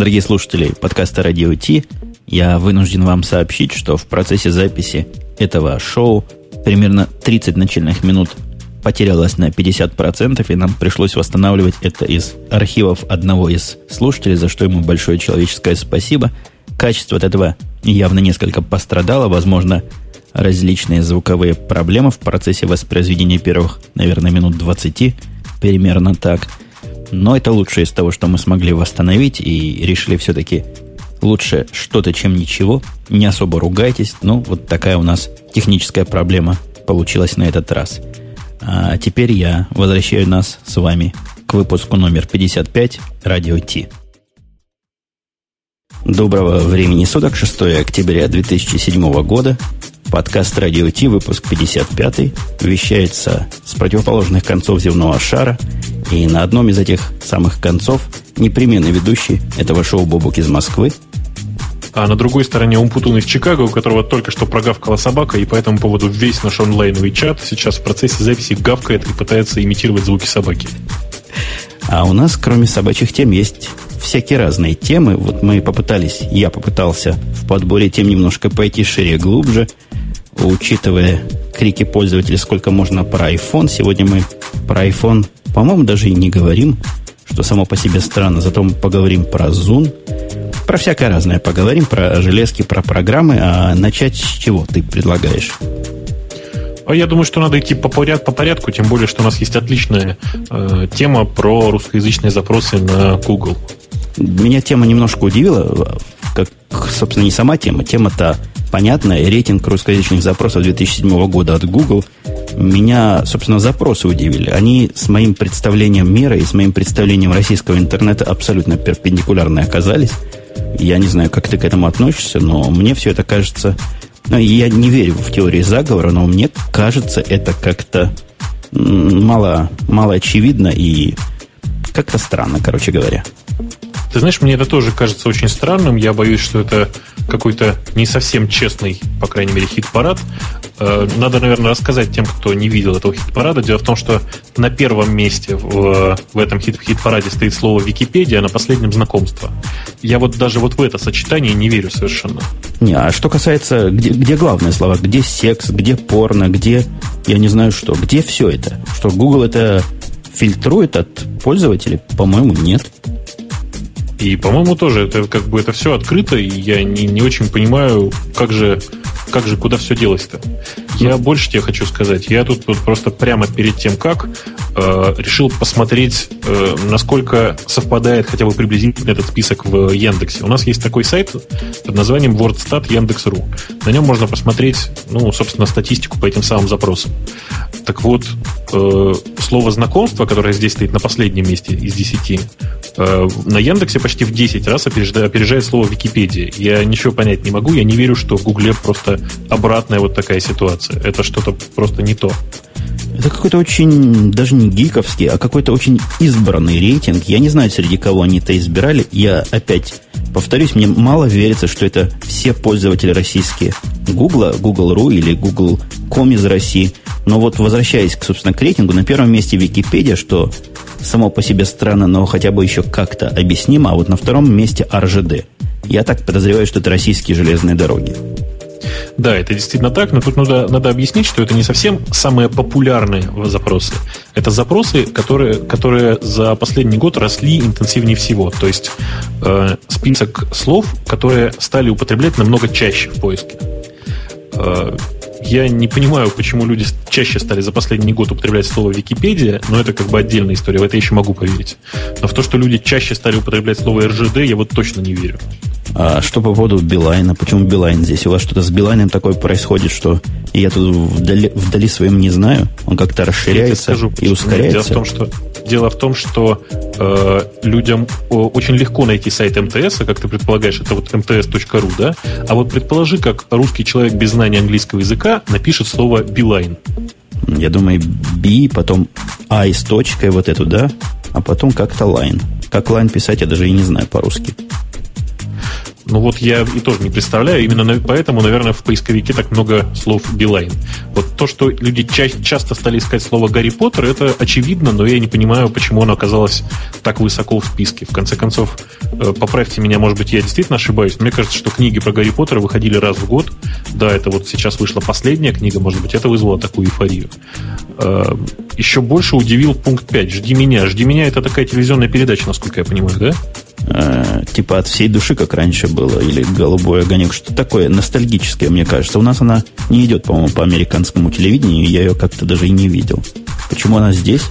Дорогие слушатели подкаста «Радио Ти», я вынужден вам сообщить, что в процессе записи этого шоу примерно 30 начальных минут потерялось на 50%, и нам пришлось восстанавливать это из архивов одного из слушателей, за что ему большое человеческое спасибо. Качество от этого явно несколько пострадало, возможно, различные звуковые проблемы в процессе воспроизведения первых, наверное, минут 20, примерно так. Но это лучшее из того, что мы смогли восстановить, и решили все-таки лучше что-то, чем ничего. Не особо ругайтесь, но вот такая у нас техническая проблема получилась на этот раз. А теперь я возвращаю нас с вами к выпуску номер 55 «Радио Ти». Доброго времени суток, 6 октября 2007 года. Подкаст «Радио Ти», выпуск 55, вещается с противоположных концов земного шара. И на одном из этих самых концов непременный ведущий этого шоу Бобук из Москвы – а на другой стороне Умпутун из Чикаго, у которого только что прогавкала собака, и по этому поводу весь наш онлайновый чат сейчас в процессе записи гавкает и пытается имитировать звуки собаки. А у нас, кроме собачьих тем, есть всякие разные темы. Вот мы попытались, я попытался в подборе тем немножко пойти шире, глубже, учитывая крики пользователей, сколько можно про iPhone. Сегодня мы про iPhone, по-моему, даже и не говорим, что само по себе странно. Зато мы поговорим про Zoom, про всякое разное поговорим, про железки, про программы. А начать с чего ты предлагаешь? А я думаю, что надо идти по, поряд, по порядку, тем более, что у нас есть отличная э, тема про русскоязычные запросы на Google. Меня тема немножко удивила, как, собственно, не сама тема, тема-то понятная, рейтинг русскоязычных запросов 2007 года от Google. Меня, собственно, запросы удивили. Они с моим представлением мира и с моим представлением российского интернета абсолютно перпендикулярны оказались. Я не знаю, как ты к этому относишься, но мне все это кажется... Ну, я не верю в теории заговора, но мне кажется это как-то мало, мало очевидно и как-то странно, короче говоря. Ты знаешь, мне это тоже кажется очень странным. Я боюсь, что это какой-то не совсем честный, по крайней мере, хит-парад. Э, надо, наверное, рассказать тем, кто не видел этого хит-парада. Дело в том, что на первом месте в, в этом хит- хит-параде стоит слово Википедия, а на последнем знакомство. Я вот даже вот в это сочетание не верю совершенно. Не, а что касается, где, где главные слова? Где секс, где порно, где, я не знаю что, где все это? Что Google это фильтрует от пользователей? По-моему, нет. И, по-моему, тоже это как бы это все открыто, и я не, не очень понимаю, как же, как же, куда все делось-то. Я больше тебе хочу сказать. Я тут вот просто прямо перед тем, как э, решил посмотреть, э, насколько совпадает хотя бы приблизительно этот список в Яндексе. У нас есть такой сайт под названием WordStat Яндекс.ру. На нем можно посмотреть, ну, собственно, статистику по этим самым запросам. Так вот, э, слово знакомство, которое здесь стоит на последнем месте из 10, э, на Яндексе почти в 10 раз опережает, опережает слово Википедия. Я ничего понять не могу, я не верю, что в Гугле просто обратная вот такая ситуация. Это что-то просто не то. Это какой-то очень, даже не гиковский, а какой-то очень избранный рейтинг. Я не знаю, среди кого они это избирали. Я опять повторюсь, мне мало верится, что это все пользователи российские Google, Google.ru или Google.com из России. Но вот возвращаясь, собственно, к рейтингу, на первом месте Википедия, что само по себе странно, но хотя бы еще как-то объяснимо, а вот на втором месте РЖД. Я так подозреваю, что это российские железные дороги. Да, это действительно так, но тут надо, надо объяснить, что это не совсем самые популярные запросы. Это запросы, которые, которые за последний год росли интенсивнее всего. То есть э, список слов, которые стали употреблять намного чаще в поиске. Э, я не понимаю, почему люди чаще стали за последний год употреблять слово Википедия, но это как бы отдельная история, в это я еще могу поверить. Но в то, что люди чаще стали употреблять слово РЖД, я вот точно не верю. А что по поводу Билайна? Почему Билайн здесь? У вас что-то с Билайном такое происходит, что я тут вдали, вдали своим не знаю? Он как-то расширяется скажу, и ускоряется? Дело в том, что, дело в том, что э, людям очень легко найти сайт МТС, как ты предполагаешь, это вот mts.ru, да? А вот предположи, как русский человек без знания английского языка напишет слово Билайн. Я думаю, B, потом I с точкой вот эту, да? А потом как-то line. Как line писать, я даже и не знаю по-русски. Ну вот я и тоже не представляю. Именно поэтому, наверное, в поисковике так много слов Билайн. Вот то, что люди ча- часто стали искать слово Гарри Поттер, это очевидно, но я не понимаю, почему оно оказалось так высоко в списке. В конце концов, э, поправьте меня, может быть, я действительно ошибаюсь. Мне кажется, что книги про Гарри Поттера выходили раз в год. Да, это вот сейчас вышла последняя книга, может быть, это вызвало такую эйфорию. Э, еще больше удивил пункт 5. «Жди меня». «Жди меня» — это такая телевизионная передача, насколько я понимаю, да? Э, типа от всей души, как раньше было, или голубой огонек, что такое ностальгическое, мне кажется. У нас она не идет, по-моему, по американскому телевидению, я ее как-то даже и не видел. Почему она здесь?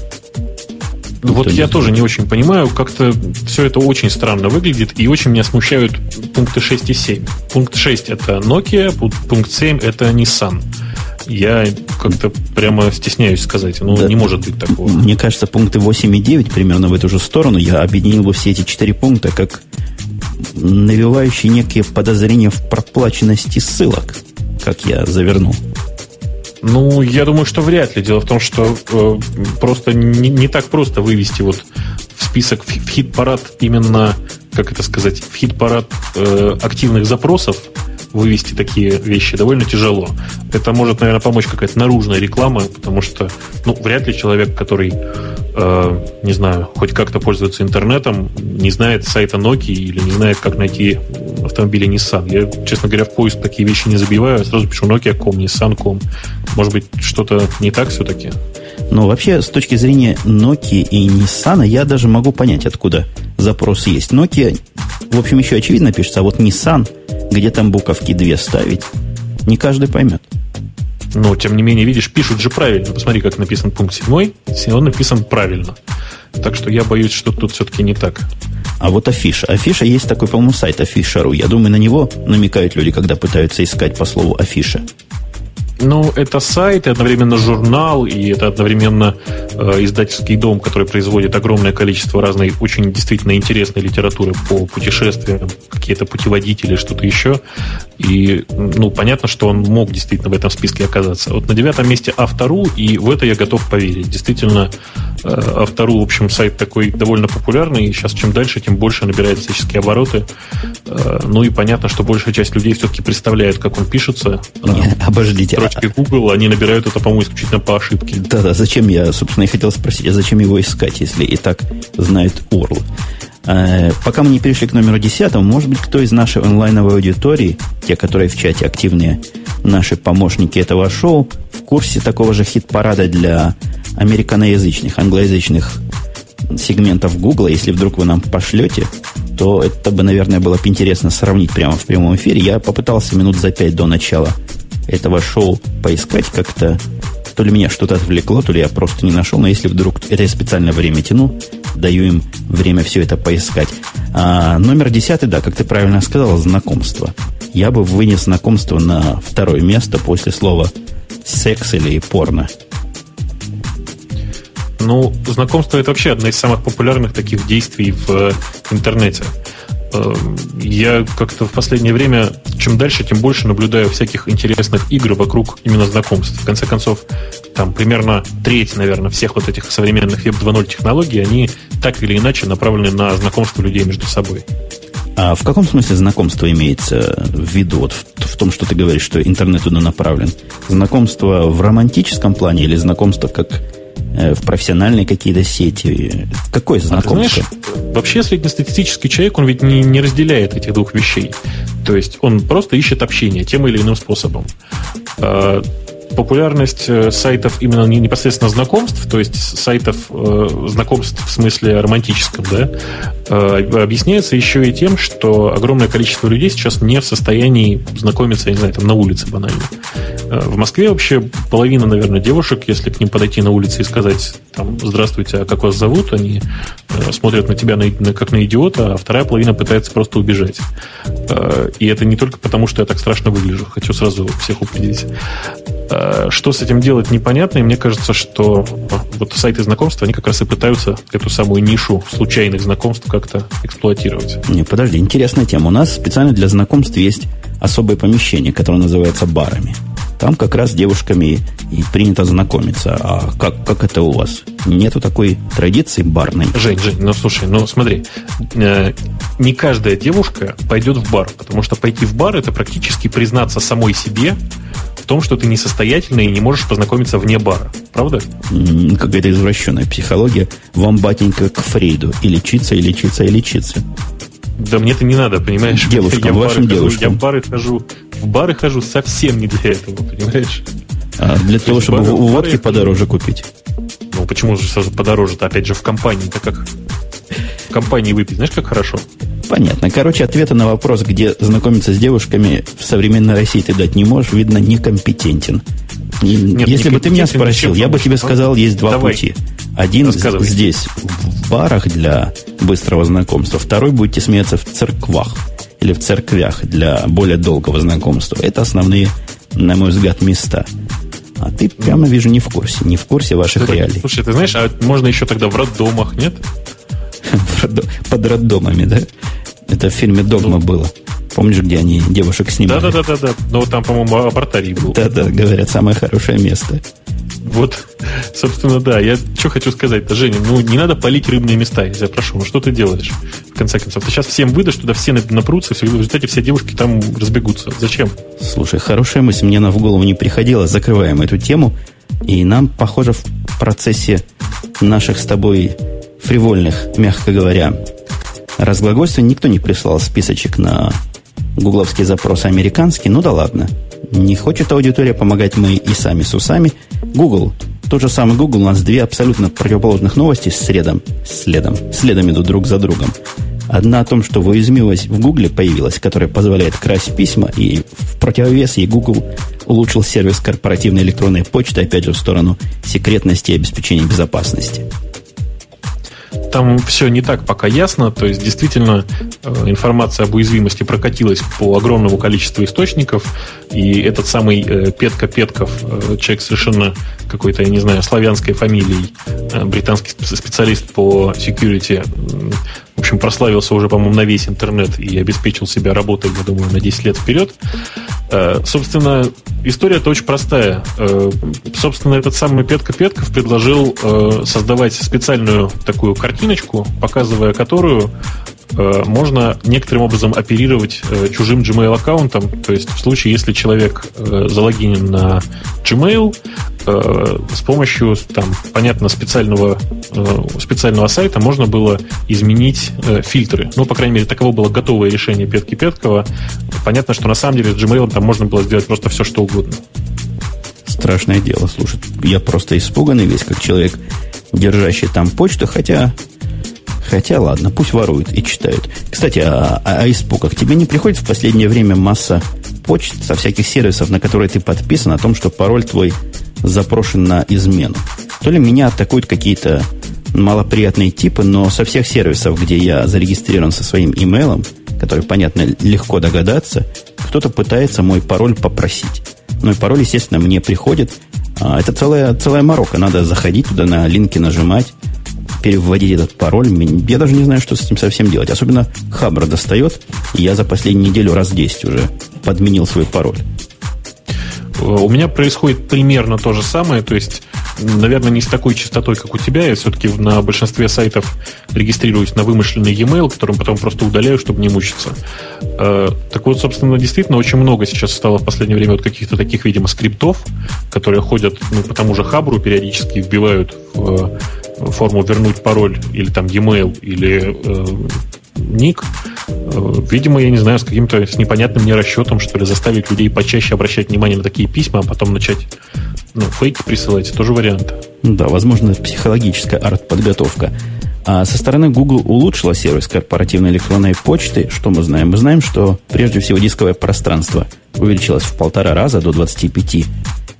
Ну, вот я тоже не очень понимаю, как-то все это очень странно выглядит, и очень меня смущают пункты 6 и 7. Пункт 6 это Nokia, пункт 7 это Nissan. Я как-то прямо стесняюсь сказать. Ну, да, не может быть такого. Мне кажется, пункты 8 и 9 примерно в эту же сторону. Я объединил бы все эти четыре пункта как навевающие некие подозрения в проплаченности ссылок, как я завернул. Ну, я думаю, что вряд ли. Дело в том, что э, просто не, не так просто вывести вот в список, в, в хит-парад именно, как это сказать, в хит-парад э, активных запросов вывести такие вещи довольно тяжело. Это может, наверное, помочь какая-то наружная реклама, потому что, ну, вряд ли человек, который, э, не знаю, хоть как-то пользуется интернетом, не знает сайта Nokia или не знает, как найти автомобили Nissan. Я, честно говоря, в поиск такие вещи не забиваю, я сразу пишу Nokia.com, Nissan.com. Может быть, что-то не так все-таки? Ну, вообще, с точки зрения Nokia и Nissan, я даже могу понять, откуда запрос есть. Nokia, в общем, еще очевидно пишется, а вот Nissan – где там буковки две ставить, не каждый поймет. Но, тем не менее, видишь, пишут же правильно. Посмотри, как написан пункт 7, он написан правильно. Так что я боюсь, что тут все-таки не так. А вот афиша. Афиша есть такой, по-моему, сайт афиша.ру. Я думаю, на него намекают люди, когда пытаются искать по слову афиша. Ну, это сайт, и одновременно журнал, и это одновременно э, издательский дом, который производит огромное количество разной, очень действительно интересной литературы по путешествиям, какие-то путеводители, что-то еще. И, ну, понятно, что он мог действительно в этом списке оказаться. Вот на девятом месте Автору, и в это я готов поверить. Действительно, э, Автору, в общем, сайт такой довольно популярный, и сейчас чем дальше, тем больше набирает всяческие обороты. Э, ну и понятно, что большая часть людей все-таки представляет, как он пишется. Обождите, строчке Google, они набирают это, по-моему, исключительно по ошибке. Да-да, зачем я, собственно, и хотел спросить, а зачем его искать, если и так знает URL? Э, пока мы не перешли к номеру десятому, может быть, кто из нашей онлайновой аудитории, те, которые в чате активные, наши помощники этого шоу, в курсе такого же хит-парада для американоязычных, англоязычных сегментов Google, если вдруг вы нам пошлете, то это бы, наверное, было бы интересно сравнить прямо в прямом эфире. Я попытался минут за пять до начала этого шоу поискать как-то. То ли меня что-то отвлекло, то ли я просто не нашел. Но если вдруг это я специально время тяну, даю им время все это поискать. А номер десятый, да, как ты правильно сказал, знакомство. Я бы вынес знакомство на второе место после слова секс или порно. Ну, знакомство это вообще одно из самых популярных таких действий в интернете. Я как-то в последнее время, чем дальше, тем больше наблюдаю всяких интересных игр вокруг именно знакомств. В конце концов, там примерно треть, наверное, всех вот этих современных Web 2.0 технологий, они так или иначе направлены на знакомство людей между собой. А в каком смысле знакомство имеется в виду? Вот в, в том, что ты говоришь, что интернет туда направлен. Знакомство в романтическом плане или знакомство как в профессиональные какие-то сети. Какое знакомство? А ты знаешь, вообще среднестатистический человек, он ведь не, не разделяет этих двух вещей. То есть он просто ищет общение тем или иным способом. Популярность э, сайтов именно непосредственно знакомств, то есть сайтов э, знакомств в смысле романтическом, да, э, объясняется еще и тем, что огромное количество людей сейчас не в состоянии знакомиться, я не знаю, там на улице банально. В Москве вообще половина, наверное, девушек, если к ним подойти на улице и сказать, там, здравствуйте, а как вас зовут, они смотрят на тебя на, на, как на идиота, а вторая половина пытается просто убежать. И это не только потому, что я так страшно выгляжу, хочу сразу всех упредить. Э, что с этим делать, непонятно, и мне кажется, что вот сайты знакомства, они как раз и пытаются эту самую нишу случайных знакомств как-то эксплуатировать. Не, подожди, интересная тема. У нас специально для знакомств есть особое помещение, которое называется барами. Там как раз с девушками и принято знакомиться. А как, как это у вас? Нету такой традиции барной? Жень, Жень, ну слушай, ну смотри, э, не каждая девушка пойдет в бар, потому что пойти в бар это практически признаться самой себе в том, что ты несостоятельный и не можешь познакомиться вне бара. Правда? Какая-то извращенная психология. Вам, батенька, к Фрейду. И лечиться, и лечиться, и лечиться. Да мне это не надо, понимаешь? Девушкам, я вашим бары девушкам. Я в бары хожу, в бары хожу совсем не для этого, понимаешь? А для То того, чтобы бары, водки бары подороже купить. Ну, почему же сразу подороже-то? Опять же, в компании-то как? В компании выпить, знаешь, как хорошо? Понятно. Короче, ответа на вопрос, где знакомиться с девушками в современной России ты дать не можешь, видно, некомпетентен. Нет, Если бы ты меня спросил, я бы тебе сказал, есть два Давай. пути. Один здесь, в барах для быстрого знакомства. Второй будете смеяться в церквах или в церквях для более долгого знакомства. Это основные, на мой взгляд, места. А ты прямо вижу не в курсе, не в курсе ваших ты, реалий. Слушай, ты знаешь, а можно еще тогда в роддомах, нет? Под роддомами, да? Это в фильме «Догма» ну, было. Помнишь, где они девушек снимали? Да-да-да, но там, по-моему, апартарий был. Да-да, говорят, самое хорошее место. Вот, собственно, да. Я что хочу сказать-то, Женя, ну не надо полить рыбные места, я прошу. Ну что ты делаешь? В конце концов, ты сейчас всем выдашь, туда все напрутся, все, в результате все девушки там разбегутся. Зачем? Слушай, хорошая мысль, мне она в голову не приходила. Закрываем эту тему. И нам, похоже, в процессе наших с тобой фривольных, мягко говоря, разглагольствий никто не прислал списочек на гугловский запрос американский. Ну да ладно. Не хочет аудитория помогать мы и сами с усами. Google. Тот же самый Google. У нас две абсолютно противоположных новости с следом. Следом. Следом идут друг за другом. Одна о том, что уязвимость в Гугле появилась, которая позволяет красть письма, и в противовес ей Google улучшил сервис корпоративной электронной почты, опять же, в сторону секретности и обеспечения безопасности там все не так пока ясно. То есть, действительно, информация об уязвимости прокатилась по огромному количеству источников. И этот самый э, Петка Петков, э, человек совершенно какой-то, я не знаю, славянской фамилией, британский специалист по security, в общем, прославился уже, по-моему, на весь интернет и обеспечил себя работой, я думаю, на 10 лет вперед. Собственно, история-то очень простая. Собственно, этот самый Петка Петков предложил создавать специальную такую картиночку, показывая которую э, можно некоторым образом оперировать э, чужим Gmail аккаунтом. То есть в случае, если человек э, залогинен на Gmail, с помощью там, понятно, специального, специального сайта можно было изменить фильтры. Ну, по крайней мере, таково было готовое решение Петки Петкова. Понятно, что на самом деле с Gmail там можно было сделать просто все, что угодно. Страшное дело, слушай. Я просто испуганный весь, как человек, держащий там почту, хотя Хотя, ладно, пусть воруют и читают. Кстати, о, о, о испугах. Тебе не приходит в последнее время масса почт со всяких сервисов, на которые ты подписан, о том, что пароль твой запрошен на измену? То ли меня атакуют какие-то малоприятные типы, но со всех сервисов, где я зарегистрирован со своим имейлом, который, понятно, легко догадаться, кто-то пытается мой пароль попросить. Ну и пароль, естественно, мне приходит. А, это целая, целая морока. Надо заходить туда, на линки нажимать, переводить этот пароль. Я даже не знаю, что с этим совсем делать. Особенно Хабр достает. Я за последнюю неделю раз 10 уже подменил свой пароль. У меня происходит примерно то же самое, то есть, наверное, не с такой частотой, как у тебя. Я все-таки на большинстве сайтов регистрируюсь на вымышленный e-mail, которым потом просто удаляю, чтобы не мучиться. Э, так вот, собственно, действительно, очень много сейчас стало в последнее время вот каких-то таких, видимо, скриптов, которые ходят ну, по тому же хабру, периодически вбивают в э, форму вернуть пароль или там e-mail или э, ник, э, видимо, я не знаю, с каким-то с непонятным мне расчетом, что ли, заставить людей почаще обращать внимание на такие письма, а потом начать ну, фейки присылать, тоже вариант. Да, возможно, психологическая арт-подготовка. А со стороны Google улучшила сервис корпоративной электронной почты. Что мы знаем? Мы знаем, что прежде всего дисковое пространство увеличилось в полтора раза до 25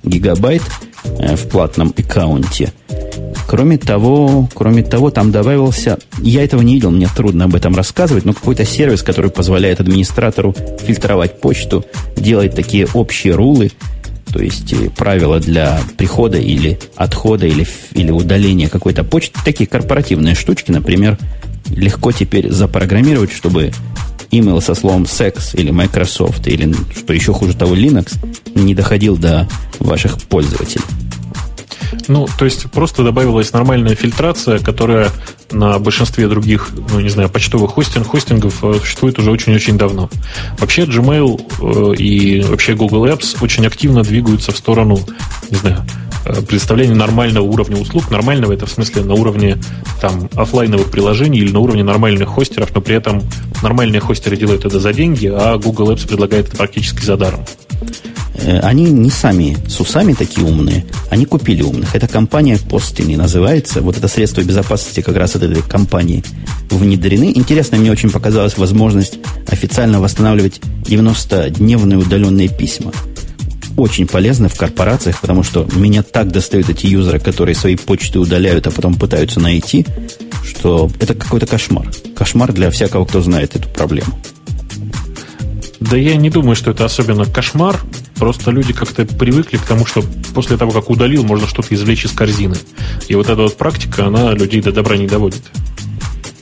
гигабайт э, в платном аккаунте. Кроме того, кроме того, там добавился, я этого не видел, мне трудно об этом рассказывать, но какой-то сервис, который позволяет администратору фильтровать почту, делать такие общие рулы, то есть э, правила для прихода или отхода или, или удаления какой-то почты, такие корпоративные штучки, например, легко теперь запрограммировать, чтобы email со словом секс или Microsoft или, что еще хуже того, Linux не доходил до ваших пользователей. Ну, то есть просто добавилась нормальная фильтрация, которая на большинстве других, ну, не знаю, почтовых хостинг, хостингов э, существует уже очень-очень давно. Вообще Gmail э, и вообще Google Apps очень активно двигаются в сторону, не знаю, э, предоставления нормального уровня услуг. Нормального это в смысле на уровне там офлайновых приложений или на уровне нормальных хостеров, но при этом нормальные хостеры делают это за деньги, а Google Apps предлагает это практически за даром. Э, они не сами с усами такие умные, они купили умных. Эта компания Postini называется. Вот это средство безопасности как раз от этой компании внедрены. Интересно, мне очень показалась возможность официально восстанавливать 90-дневные удаленные письма. Очень полезно в корпорациях, потому что меня так достают эти юзеры, которые свои почты удаляют, а потом пытаются найти, что это какой-то кошмар. Кошмар для всякого, кто знает эту проблему. Да я не думаю, что это особенно кошмар. Просто люди как-то привыкли к тому, что после того, как удалил, можно что-то извлечь из корзины. И вот эта вот практика, она людей до добра не доводит.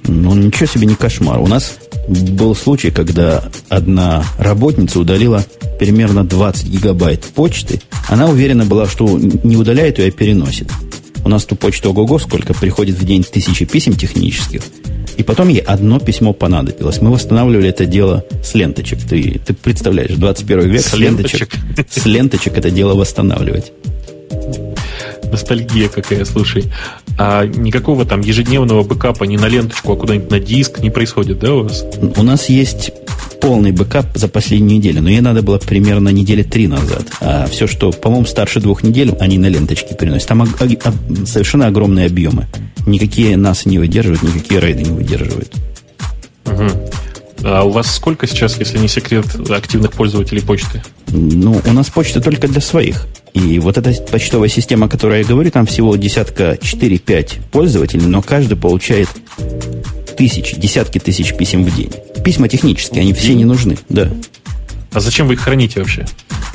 Ну, ничего себе не кошмар. У нас был случай, когда одна работница удалила примерно 20 гигабайт почты. Она уверена была, что не удаляет ее, а переносит. У нас ту почту ого-го сколько приходит в день тысячи писем технических. И потом ей одно письмо понадобилось. Мы восстанавливали это дело с ленточек. Ты, ты представляешь, 21 век с, с ленточек. С ленточек это дело восстанавливать. Ностальгия какая, слушай. А никакого там ежедневного бэкапа ни на ленточку, а куда-нибудь на диск не происходит, да, у вас? У нас есть полный бэкап за последнюю неделю, но ей надо было примерно недели три назад. А все, что, по-моему, старше двух недель, они на ленточке переносят. Там совершенно огромные объемы. Никакие нас не выдерживают, никакие рейды не выдерживают. Угу. А у вас сколько сейчас, если не секрет, активных пользователей почты? Ну, у нас почта только для своих. И вот эта почтовая система, о которой я говорю, там всего десятка 4-5 пользователей, но каждый получает тысячи, десятки тысяч писем в день. Письма технические, они все не нужны, да. А зачем вы их храните вообще?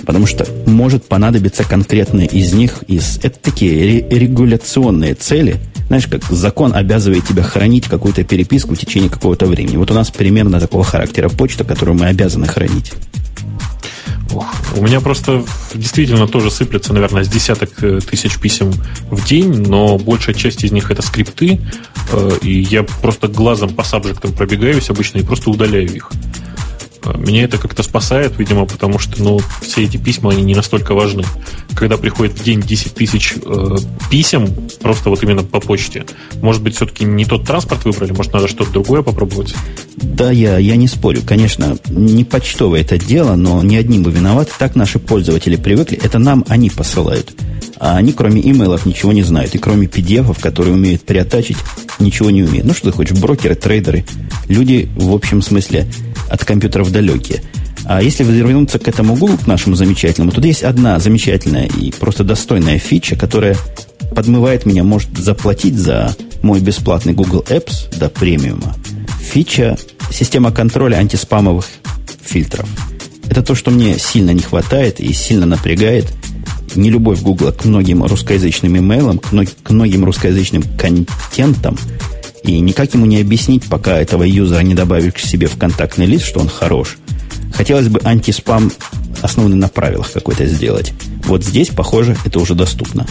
Потому что может понадобиться конкретные из них. Из, это такие регуляционные цели. Знаешь, как закон обязывает тебя хранить какую-то переписку в течение какого-то времени. Вот у нас примерно такого характера почта, которую мы обязаны хранить. У меня просто действительно тоже сыплется, наверное, с десяток э, тысяч писем в день, но большая часть из них это скрипты, э, и я просто глазом по сабжектам пробегаюсь обычно и просто удаляю их. Меня это как-то спасает, видимо, потому что ну, все эти письма, они не настолько важны. Когда приходит в день 10 тысяч э, писем, просто вот именно по почте, может быть, все-таки не тот транспорт выбрали, может, надо что-то другое попробовать? Да, я, я не спорю. Конечно, не почтовое это дело, но не одним бы виноваты. Так наши пользователи привыкли. Это нам они посылают. А они, кроме имейлов, ничего не знают. И кроме pdf которые умеют приотачить, ничего не умеют. Ну, что ты хочешь, брокеры, трейдеры. Люди, в общем смысле, от компьютеров далекие. А если вернуться к этому Google, к нашему замечательному, тут есть одна замечательная и просто достойная фича, которая подмывает меня, может заплатить за мой бесплатный Google Apps до премиума. Фича система контроля антиспамовых фильтров. Это то, что мне сильно не хватает и сильно напрягает. Не любовь Google к многим русскоязычным имейлам, к многим русскоязычным контентам – и никак ему не объяснить, пока этого юзера не добавишь к себе в контактный лист, что он хорош. Хотелось бы антиспам основанный на правилах какой-то сделать. Вот здесь, похоже, это уже доступно.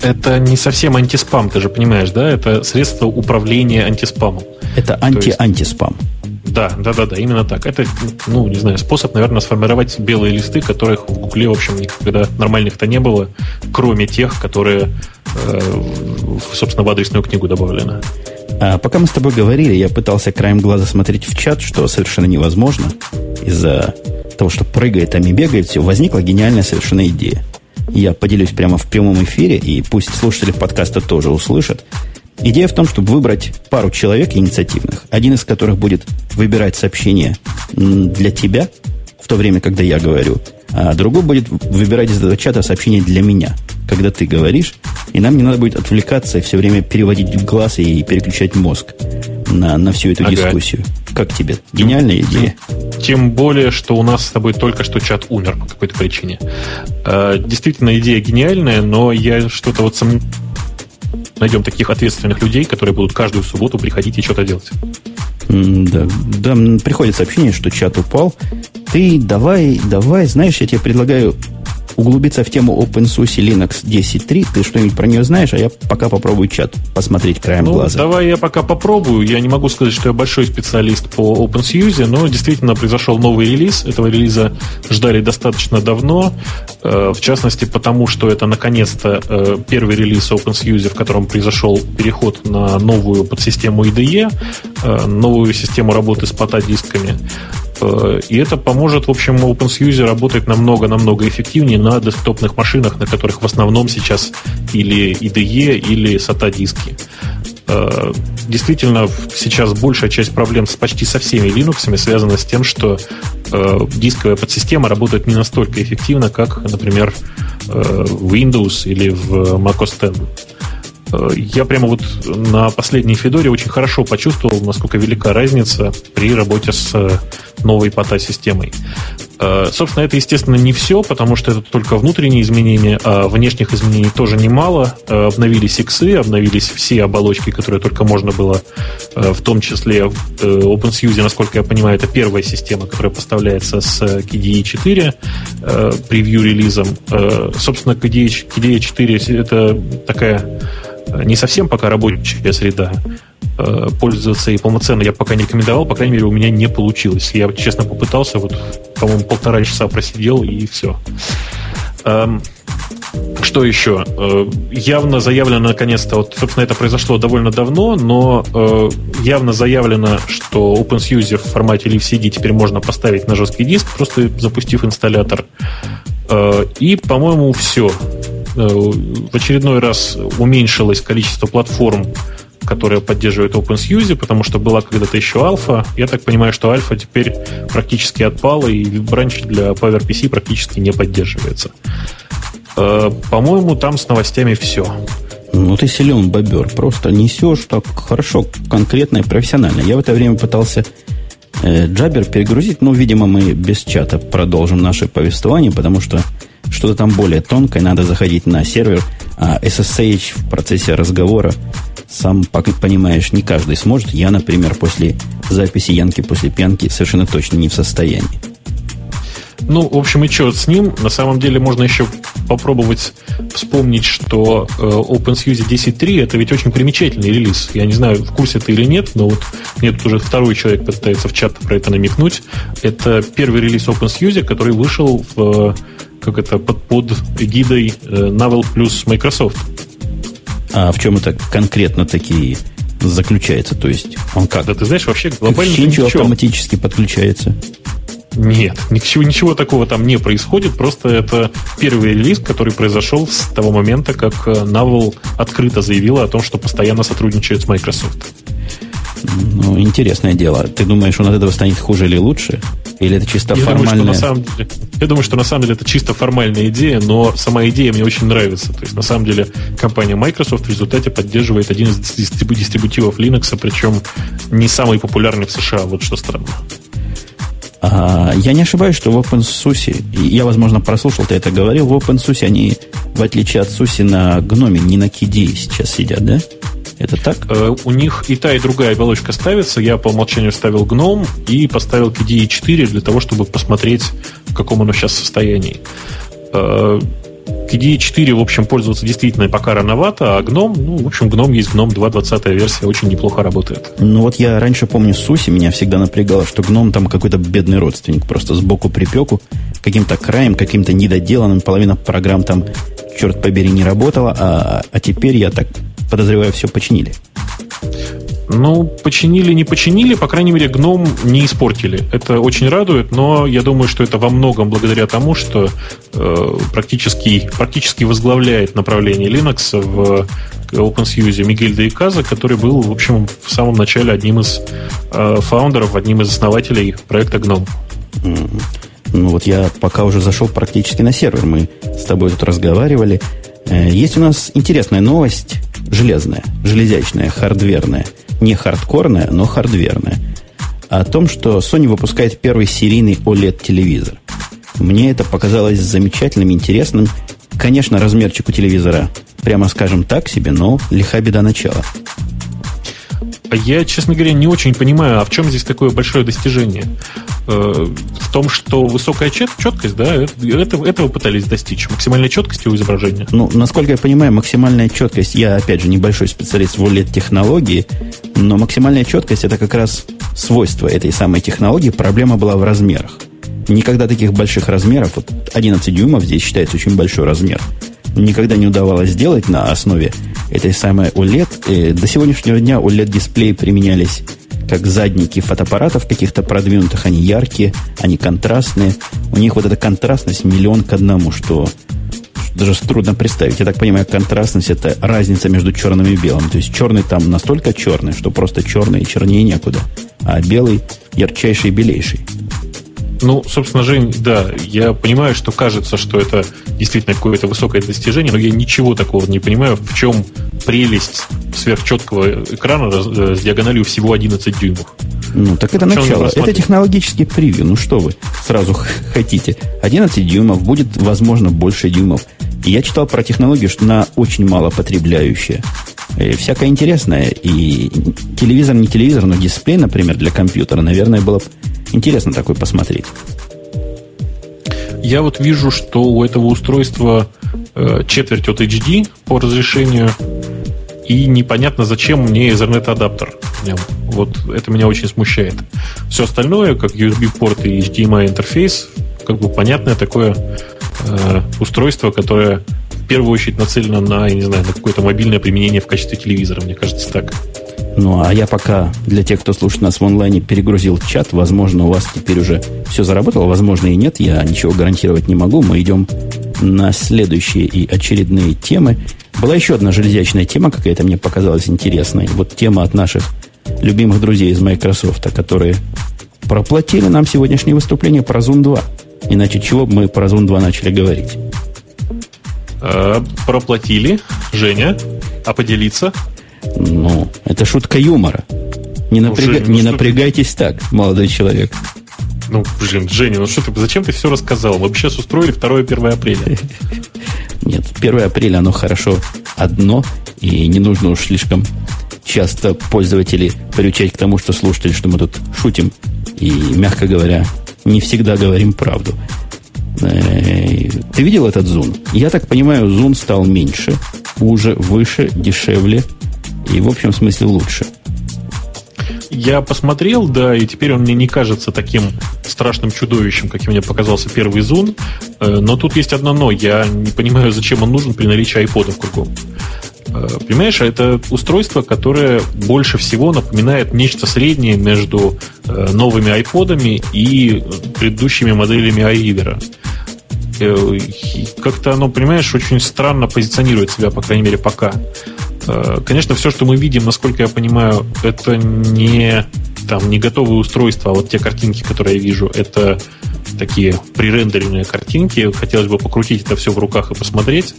Это не совсем антиспам, ты же понимаешь, да? Это средство управления антиспамом. Это анти-антиспам. Да, да, да, да, именно так. Это, ну, не знаю, способ, наверное, сформировать белые листы, которых в Гугле, в общем, никогда нормальных-то не было, кроме тех, которые, э, собственно, в адресную книгу добавлены. А пока мы с тобой говорили, я пытался краем глаза смотреть в чат, что совершенно невозможно из-за того, что прыгает, там и бегает все, возникла гениальная совершенно идея. Я поделюсь прямо в прямом эфире, и пусть слушатели подкаста тоже услышат. Идея в том, чтобы выбрать пару человек инициативных, один из которых будет выбирать сообщение для тебя, в то время, когда я говорю, а другой будет выбирать из этого чата сообщение для меня, когда ты говоришь, и нам не надо будет отвлекаться и все время переводить глаз и переключать мозг на, на всю эту ага. дискуссию. Как тебе? Гениальная идея. Тем более, что у нас с тобой только что чат умер по какой-то причине. Э, действительно, идея гениальная, но я что-то вот сомневаюсь найдем таких ответственных людей, которые будут каждую субботу приходить и что-то делать. Да, да, приходит сообщение, что чат упал. Ты давай, давай, знаешь, я тебе предлагаю углубиться в тему OpenSUSE Linux 10.3. Ты что-нибудь про нее знаешь, а я пока попробую чат посмотреть краем ну, глаза. Давай я пока попробую. Я не могу сказать, что я большой специалист по OpenSUSE, но действительно произошел новый релиз. Этого релиза ждали достаточно давно. Э, в частности, потому что это наконец-то э, первый релиз OpenSUSE, в котором произошел переход на новую подсистему IDE, э, новую систему работы с пата-дисками. И это поможет, в общем, OpenSUSE работать намного-намного эффективнее на десктопных машинах, на которых в основном сейчас или IDE, или SATA диски. Э, действительно, сейчас большая часть проблем с почти со всеми Linux связана с тем, что э, дисковая подсистема работает не настолько эффективно, как, например, в Windows или в macOS X. Э, я прямо вот на последней Федоре очень хорошо почувствовал, насколько велика разница при работе с э, новой ПАТА-системой. Э, собственно, это, естественно, не все, потому что это только внутренние изменения, а внешних изменений тоже немало. Обновились иксы, обновились все оболочки, которые только можно было, в том числе в OpenSUSE, насколько я понимаю, это первая система, которая поставляется с KDE 4 превью-релизом. Собственно, KDE, KDE 4 это такая не совсем пока рабочая среда. Э, пользоваться и полноценно я пока не рекомендовал, по крайней мере, у меня не получилось. Я, честно, попытался, вот, по-моему, полтора часа просидел, и все. Эм, что еще? Э, явно заявлено, наконец-то, вот, собственно, это произошло довольно давно, но э, явно заявлено, что OpenSUSE в формате LiveCD теперь можно поставить на жесткий диск, просто запустив инсталлятор. И, по-моему, все. Э, в очередной раз уменьшилось количество платформ, которые поддерживают OpenSUSE, потому что была когда-то еще альфа. Я так понимаю, что альфа теперь практически отпала, и бранч для PowerPC практически не поддерживается. Э, по-моему, там с новостями все. Ну, ты силен, бобер. Просто несешь так хорошо, конкретно и профессионально. Я в это время пытался э, Джабер перегрузить, но, видимо, мы без чата продолжим наше повествование, потому что что-то там более тонкое, надо заходить на сервер, а SSH в процессе разговора, сам понимаешь, не каждый сможет. Я, например, после записи Янки после пьянки совершенно точно не в состоянии. Ну, в общем, и что с ним? На самом деле можно еще попробовать вспомнить, что э, OpenSUSE 10.3 это ведь очень примечательный релиз. Я не знаю, в курсе ты или нет, но вот мне тут уже второй человек пытается в чат про это намекнуть. Это первый релиз OpenSUSE, который вышел в как это, под, под эгидой э, Navel плюс Microsoft. А в чем это конкретно такие заключается? То есть он как? Да ты знаешь, вообще глобально ничего автоматически подключается. Нет, ничего, ничего такого там не происходит, просто это первый релиз, который произошел с того момента, как э, Navel открыто заявила о том, что постоянно сотрудничает с Microsoft. Ну, интересное дело. Ты думаешь, он от этого станет хуже или лучше? Или это чисто я формальная? Думаю, что на самом деле, я думаю, что на самом деле это чисто формальная идея, но сама идея мне очень нравится. То есть, на самом деле, компания Microsoft в результате поддерживает один из дистрибутивов Linux, причем не самый популярный в США. Вот что странно. А, я не ошибаюсь, что в OpenSUSE, я, возможно, прослушал, ты это говорил, в OpenSUSE они, в отличие от SUSE, на гноме, не на KDE сейчас сидят, да? Это так? Э, у них и та, и другая оболочка ставится. Я по умолчанию ставил GNOME и поставил KDE 4 для того, чтобы посмотреть, в каком оно сейчас состоянии. Э, KDE 4, в общем, пользоваться действительно пока рановато, а GNOME, ну, в общем, GNOME есть GNOME 2.20 версия, очень неплохо работает. Ну вот я раньше помню Суси, меня всегда напрягало, что GNOME там какой-то бедный родственник, просто сбоку припеку, каким-то краем, каким-то недоделанным, половина программ там, черт побери, не работала, а, а теперь я так подозреваю, все починили. Ну, починили, не починили, по крайней мере, гном не испортили. Это очень радует, но я думаю, что это во многом благодаря тому, что э, практически, практически возглавляет направление Linux в OpenSUSE Мигель Дейказа, который был, в общем, в самом начале одним из э, фаундеров, одним из основателей проекта GNOME. Ну вот я пока уже зашел практически на сервер, мы с тобой тут разговаривали. Э, есть у нас интересная новость, железная, железячная, хардверная. Не хардкорная, но хардверная. О том, что Sony выпускает первый серийный OLED-телевизор. Мне это показалось замечательным, интересным. Конечно, размерчик у телевизора, прямо скажем так себе, но лиха беда начала. А я, честно говоря, не очень понимаю, а в чем здесь такое большое достижение? Э, в том, что высокая четкость, да, это, этого пытались достичь, максимальной четкости у изображения. Ну, насколько я понимаю, максимальная четкость, я, опять же, небольшой специалист в OLED-технологии, но максимальная четкость это как раз свойство этой самой технологии, проблема была в размерах. Никогда таких больших размеров, вот 11 дюймов здесь считается очень большой размер, никогда не удавалось сделать на основе этой самой OLED. И до сегодняшнего дня OLED-дисплеи применялись как задники фотоаппаратов каких-то продвинутых. Они яркие, они контрастные. У них вот эта контрастность миллион к одному, что даже трудно представить. Я так понимаю, контрастность это разница между черным и белым. То есть черный там настолько черный, что просто черный и чернее некуда. А белый ярчайший и белейший. Ну, собственно, Жень, да, я понимаю, что кажется, что это действительно какое-то высокое достижение, но я ничего такого не понимаю, в чем прелесть сверхчеткого экрана э, с диагональю всего 11 дюймов. Ну, так это начало. Это технологический превью. Ну, что вы сразу хотите? 11 дюймов, будет, возможно, больше дюймов. И я читал про технологию, что она очень мало потребляющая. Всякое интересное. И телевизор, не телевизор, но дисплей, например, для компьютера, наверное, было бы Интересно такой посмотреть. Я вот вижу, что у этого устройства э, четверть от HD по разрешению, и непонятно, зачем мне Ethernet адаптер. Вот это меня очень смущает. Все остальное, как USB-порт и HDMI интерфейс, как бы понятное такое э, устройство, которое первую очередь нацелено на, я не знаю, на какое-то мобильное применение в качестве телевизора, мне кажется, так. Ну, а я пока для тех, кто слушает нас в онлайне, перегрузил чат. Возможно, у вас теперь уже все заработало, возможно, и нет. Я ничего гарантировать не могу. Мы идем на следующие и очередные темы. Была еще одна железячная тема какая-то, мне показалась интересной. Вот тема от наших любимых друзей из Microsoft, которые проплатили нам сегодняшнее выступление про Zoom 2. Иначе чего бы мы про Zoom 2 начали говорить? А, проплатили. Женя, а поделиться? Ну, это шутка юмора. Не, ну, напряга... Ну, не напрягайтесь ты... так, молодой человек. Ну, блин, Женя, ну что ты, зачем ты все рассказал? Мы бы сейчас устроили 2-1 апреля. Нет, 1 апреля оно хорошо одно, и не нужно уж слишком часто пользователей приучать к тому, что слушатели, что мы тут шутим и, мягко говоря, не всегда говорим правду. Э, ты видел этот зун? Я так понимаю, зун стал меньше, уже, выше, дешевле, и в общем смысле лучше. Я посмотрел, да, и теперь он мне не кажется таким страшным чудовищем, каким мне показался первый Zoom. Э, но тут есть одно но. Я не понимаю, зачем он нужен при наличии айподов кругом. Э, понимаешь, это устройство, которое больше всего напоминает нечто среднее между э, новыми айподами и предыдущими моделями iReader. Как-то оно, понимаешь, очень странно позиционирует себя, по крайней мере, пока. Э, конечно, все, что мы видим, насколько я понимаю, это не, там, не готовые устройства, а вот те картинки, которые я вижу, это такие пререндеренные картинки. Хотелось бы покрутить это все в руках и посмотреть.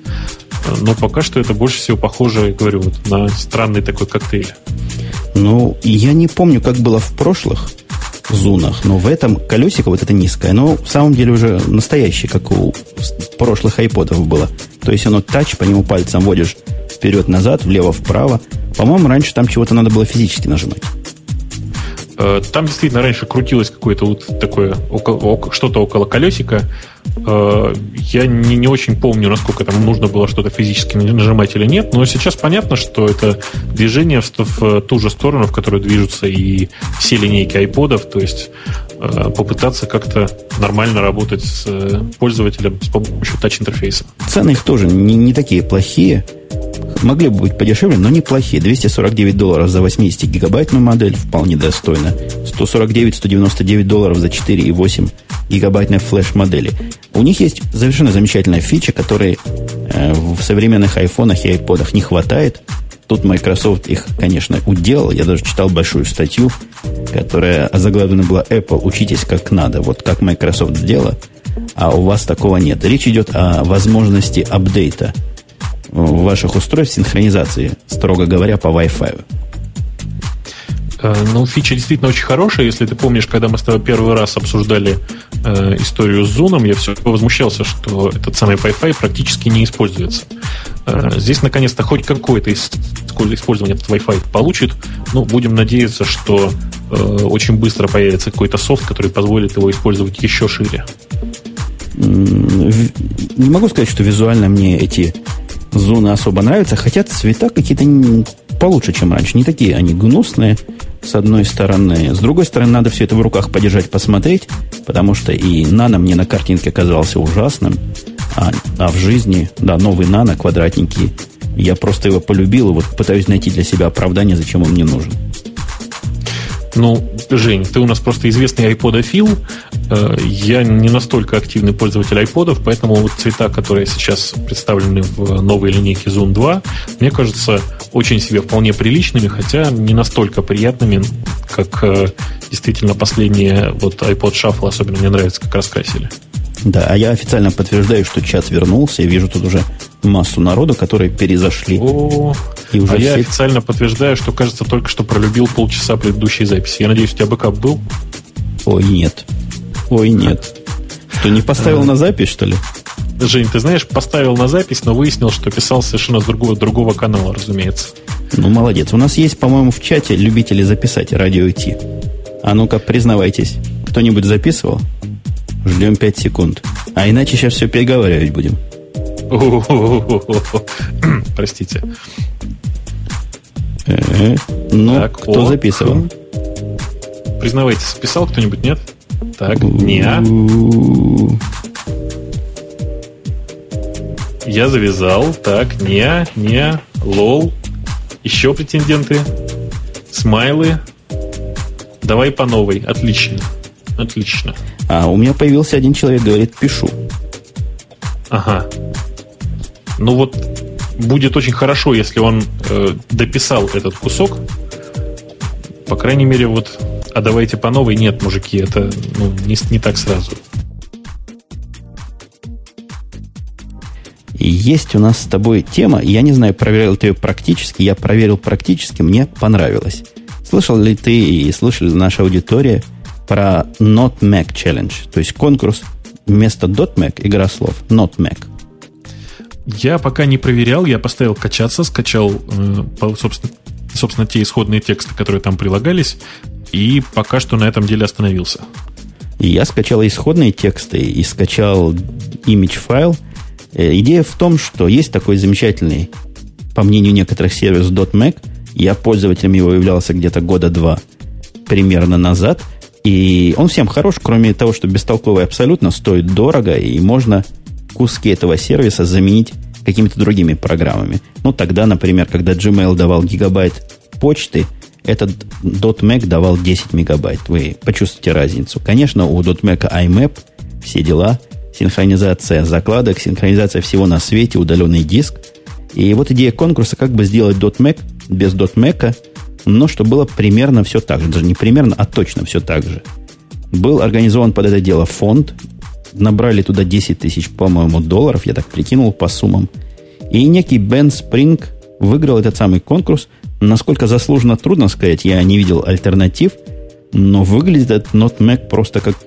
Но пока что это больше всего похоже, говорю, вот, на странный такой коктейль. Ну, я не помню, как было в прошлых зунах, но в этом колесико вот это низкое, но в самом деле уже настоящее, как у прошлых айподов было. То есть оно тач, по нему пальцем водишь вперед-назад, влево-вправо. По-моему, раньше там чего-то надо было физически нажимать. Э, там действительно раньше крутилось какое-то вот такое что-то около колесика. Э, я не, не очень помню, насколько там нужно было что-то физически нажимать или нет, но сейчас понятно, что это движение в, в ту же сторону, в которую движутся и все линейки айподов, то есть э, попытаться как-то нормально работать с пользователем с помощью тач-интерфейса. Цены их тоже не, не такие плохие. Могли бы быть подешевле, но неплохие. 249 долларов за 80-гигабайтную модель вполне достойно. 149-199 долларов за 4,8 гигабайтной флеш-модели. У них есть совершенно замечательная фича, которой э, в современных айфонах и айподах не хватает. Тут Microsoft их, конечно, уделал. Я даже читал большую статью, которая озаглавлена была Apple «Учитесь как надо». Вот как Microsoft сделала, а у вас такого нет. Речь идет о возможности апдейта – ваших устройств синхронизации, строго говоря, по Wi-Fi? Э, ну, фича действительно очень хорошая. Если ты помнишь, когда мы с тобой первый раз обсуждали э, историю с Зуном, я все возмущался, что этот самый Wi-Fi практически не используется. Э, здесь, наконец-то, хоть какой-то использования этот Wi-Fi получит. Ну, будем надеяться, что э, очень быстро появится какой-то софт, который позволит его использовать еще шире. Не могу сказать, что визуально мне эти зоны особо нравятся, хотя цвета какие-то получше, чем раньше. Не такие они гнусные, с одной стороны. С другой стороны, надо все это в руках подержать, посмотреть, потому что и нано мне на картинке казался ужасным, а, а в жизни, да, новый нано, квадратненький, я просто его полюбил и вот пытаюсь найти для себя оправдание, зачем он мне нужен. Ну, Жень, ты у нас просто известный айподофил. Э, я не настолько активный пользователь айподов, поэтому вот цвета, которые сейчас представлены в новой линейке Zoom 2, мне кажется, очень себе вполне приличными, хотя не настолько приятными, как э, действительно последние вот iPod Shuffle особенно мне нравится, как раскрасили. Да, а я официально подтверждаю, что чат вернулся. Я вижу тут уже массу народу, которые перезашли. О, и уже а все... я официально подтверждаю, что, кажется, только что пролюбил полчаса предыдущей записи. Я надеюсь, у тебя бэкап был? Ой, нет. Ой, нет. Что, не поставил на запись, что ли? Жень, ты знаешь, поставил на запись, но выяснил, что писал совершенно с другого, другого канала, разумеется. Ну, молодец. У нас есть, по-моему, в чате любители записать радио идти. А ну-ка, признавайтесь, кто-нибудь записывал? Ждем 5 секунд. А иначе сейчас все переговаривать будем. Простите. Ну, кто записывал? Признавайтесь, писал кто-нибудь, нет? Так, не. Я завязал. Так, не, не, лол. Еще претенденты. Смайлы. Давай по новой. Отлично. Отлично. А у меня появился один человек, говорит, пишу. Ага. Ну вот будет очень хорошо, если он э, дописал этот кусок. По крайней мере, вот, а давайте по новой. Нет, мужики, это ну, не, не так сразу. Есть у нас с тобой тема, я не знаю, проверял ты ее практически, я проверил практически, мне понравилось. Слышал ли ты и слышали ли наша аудитория про Not Mac Challenge, то есть конкурс вместо .Mac игра слов Not Mac. Я пока не проверял, я поставил качаться, скачал, э, собственно, собственно, те исходные тексты, которые там прилагались, и пока что на этом деле остановился. Я скачал исходные тексты и скачал image файл. Э, идея в том, что есть такой замечательный, по мнению некоторых, сервис .Mac. Я пользователем его являлся где-то года два примерно назад – и он всем хорош, кроме того, что бестолковый абсолютно стоит дорого, и можно куски этого сервиса заменить какими-то другими программами. Ну, тогда, например, когда Gmail давал гигабайт почты, этот .Mac давал 10 мегабайт. Вы почувствуете разницу. Конечно, у .Mac IMAP все дела, синхронизация закладок, синхронизация всего на свете, удаленный диск. И вот идея конкурса, как бы сделать .Mac без .Mac, но что было примерно все так же. Даже не примерно, а точно все так же. Был организован под это дело фонд. Набрали туда 10 тысяч, по-моему, долларов, я так прикинул по суммам. И некий Бен Спринг выиграл этот самый конкурс. Насколько заслуженно, трудно сказать, я не видел альтернатив, но выглядит этот NotMac просто как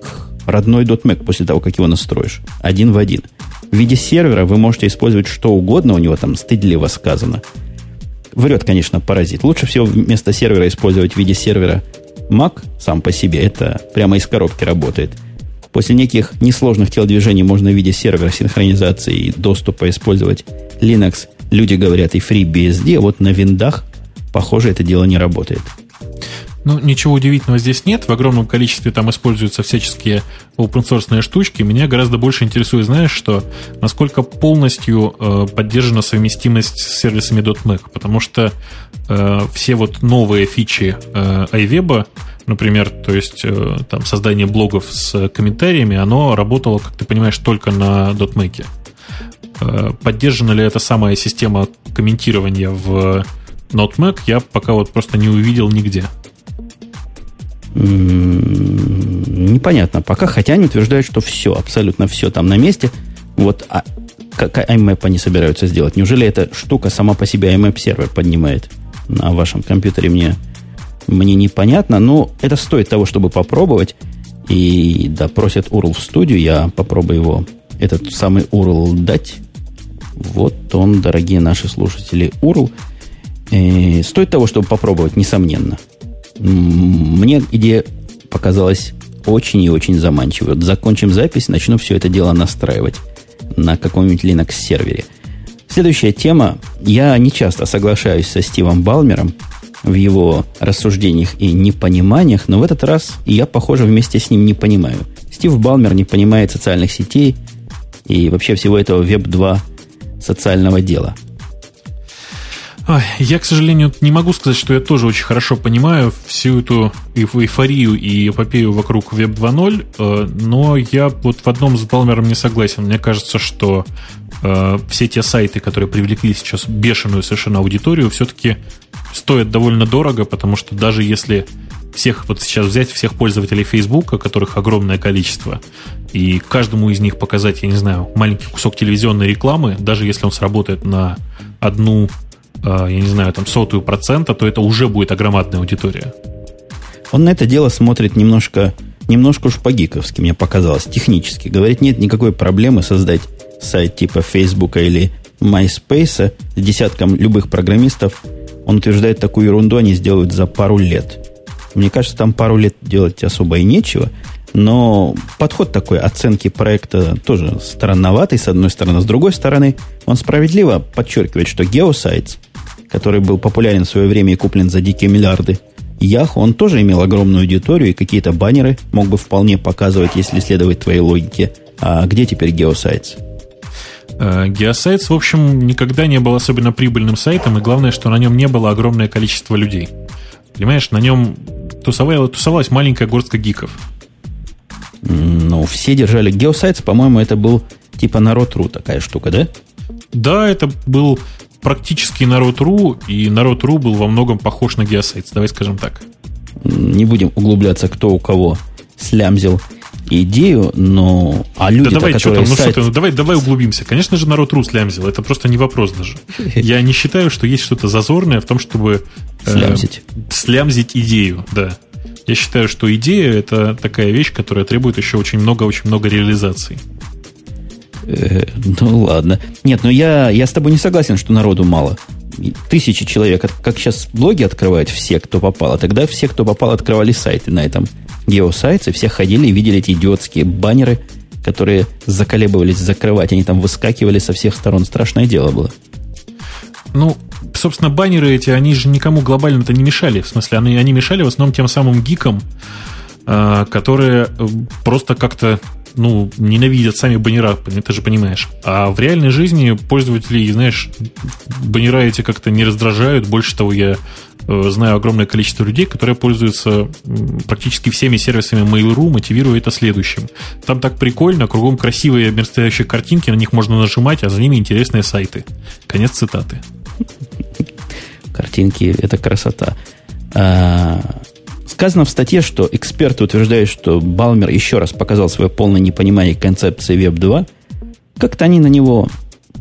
родной .Mac после того, как его настроишь. Один в один. В виде сервера вы можете использовать что угодно, у него там стыдливо сказано – Врет, конечно, паразит. Лучше всего вместо сервера использовать в виде сервера Mac сам по себе. Это прямо из коробки работает. После неких несложных телодвижений можно в виде сервера синхронизации и доступа использовать Linux. Люди говорят и FreeBSD, а вот на виндах, похоже, это дело не работает. Ну, ничего удивительного здесь нет. В огромном количестве там используются всяческие open штучки. Меня гораздо больше интересует, знаешь, что насколько полностью э, поддержана совместимость с сервисами .Mac. Потому что э, все вот новые фичи э, iWeb, например, то есть э, там создание блогов с комментариями, оно работало, как ты понимаешь, только на .Mac. Э, поддержана ли эта самая система комментирования в NoteMac, я пока вот просто не увидел нигде. Непонятно пока, хотя они утверждают, что все, абсолютно все там на месте. Вот а, как IMAP они собираются сделать? Неужели эта штука сама по себе IMAP сервер поднимает на вашем компьютере? Мне, мне непонятно, но это стоит того, чтобы попробовать. И да, просят URL в студию, я попробую его, этот самый URL дать. Вот он, дорогие наши слушатели, URL. И стоит того, чтобы попробовать, несомненно. Мне идея показалась очень и очень заманчивой. Вот закончим запись, начну все это дело настраивать на каком-нибудь Linux-сервере. Следующая тема. Я не часто соглашаюсь со Стивом Балмером в его рассуждениях и непониманиях, но в этот раз я, похоже, вместе с ним не понимаю. Стив Балмер не понимает социальных сетей и вообще всего этого Web2 социального дела – я, к сожалению, не могу сказать, что я тоже очень хорошо понимаю всю эту эйфорию и эпопею вокруг Web 2.0, э, но я вот в одном с Балмером не согласен. Мне кажется, что э, все те сайты, которые привлекли сейчас бешеную совершенно аудиторию, все-таки стоят довольно дорого, потому что даже если всех вот сейчас взять всех пользователей Facebook, которых огромное количество, и каждому из них показать, я не знаю, маленький кусок телевизионной рекламы, даже если он сработает на одну я не знаю, там сотую процента, то это уже будет огромадная аудитория. Он на это дело смотрит немножко, немножко уж по-гиковски, мне показалось, технически. Говорит, нет никакой проблемы создать сайт типа Facebook или MySpace с десятком любых программистов. Он утверждает, такую ерунду они сделают за пару лет. Мне кажется, там пару лет делать особо и нечего. Но подход такой оценки проекта тоже странноватый, с одной стороны. С другой стороны, он справедливо подчеркивает, что Geosites, который был популярен в свое время и куплен за дикие миллиарды, Yahoo, он тоже имел огромную аудиторию, и какие-то баннеры мог бы вполне показывать, если следовать твоей логике. А где теперь Geosites? Geosites, в общем, никогда не был особенно прибыльным сайтом, и главное, что на нем не было огромное количество людей. Понимаешь, на нем тусовалась маленькая горстка гиков. Ну, все держали Geosites, по-моему, это был типа народ.ру такая штука, да? Да, это был практически народ.ру, и народ.ру был во многом похож на Geosites, давай скажем так. Не будем углубляться, кто у кого слямзил идею, но... А люди, да давай, что там, ну сайт... что ты, ну давай, давай углубимся. Конечно же, народ ру слямзил. Это просто не вопрос даже. Я не считаю, что есть что-то зазорное в том, чтобы... Э, слямзить. Слямзить идею, да. Я считаю, что идея это такая вещь, которая требует еще очень много, очень много реализаций. Э, ну ладно. Нет, но я, я с тобой не согласен, что народу мало. Тысячи человек, как сейчас блоги открывают все, кто попал, а тогда все, кто попал, открывали сайты на этом геосайте, все ходили и видели эти идиотские баннеры, которые заколебывались закрывать, они там выскакивали со всех сторон. Страшное дело было. Ну, собственно, баннеры эти, они же никому глобально-то не мешали. В смысле, они, они мешали в основном тем самым гикам, э, которые э, просто как-то ну, ненавидят сами баннера, ты же понимаешь. А в реальной жизни пользователи, знаешь, баннера эти как-то не раздражают. Больше того, я э, знаю огромное количество людей, которые пользуются практически всеми сервисами Mail.ru, мотивируя это следующим. Там так прикольно, кругом красивые мерцающие картинки, на них можно нажимать, а за ними интересные сайты. Конец цитаты. Картинки – это красота. А, сказано в статье, что эксперты утверждают, что Балмер еще раз показал свое полное непонимание концепции Web 2. Как-то они на него...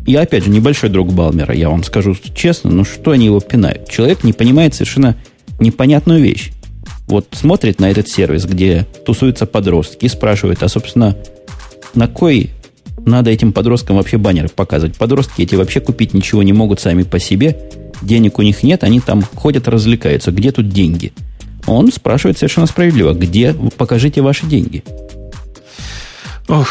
Я, опять же, небольшой друг Балмера, я вам скажу честно, но что они его пинают? Человек не понимает совершенно непонятную вещь. Вот смотрит на этот сервис, где тусуются подростки, и спрашивает, а, собственно, на кой надо этим подросткам вообще баннеры показывать. Подростки эти вообще купить ничего не могут сами по себе. Денег у них нет, они там ходят, развлекаются. Где тут деньги? Он спрашивает совершенно справедливо, где, покажите ваши деньги. Ох,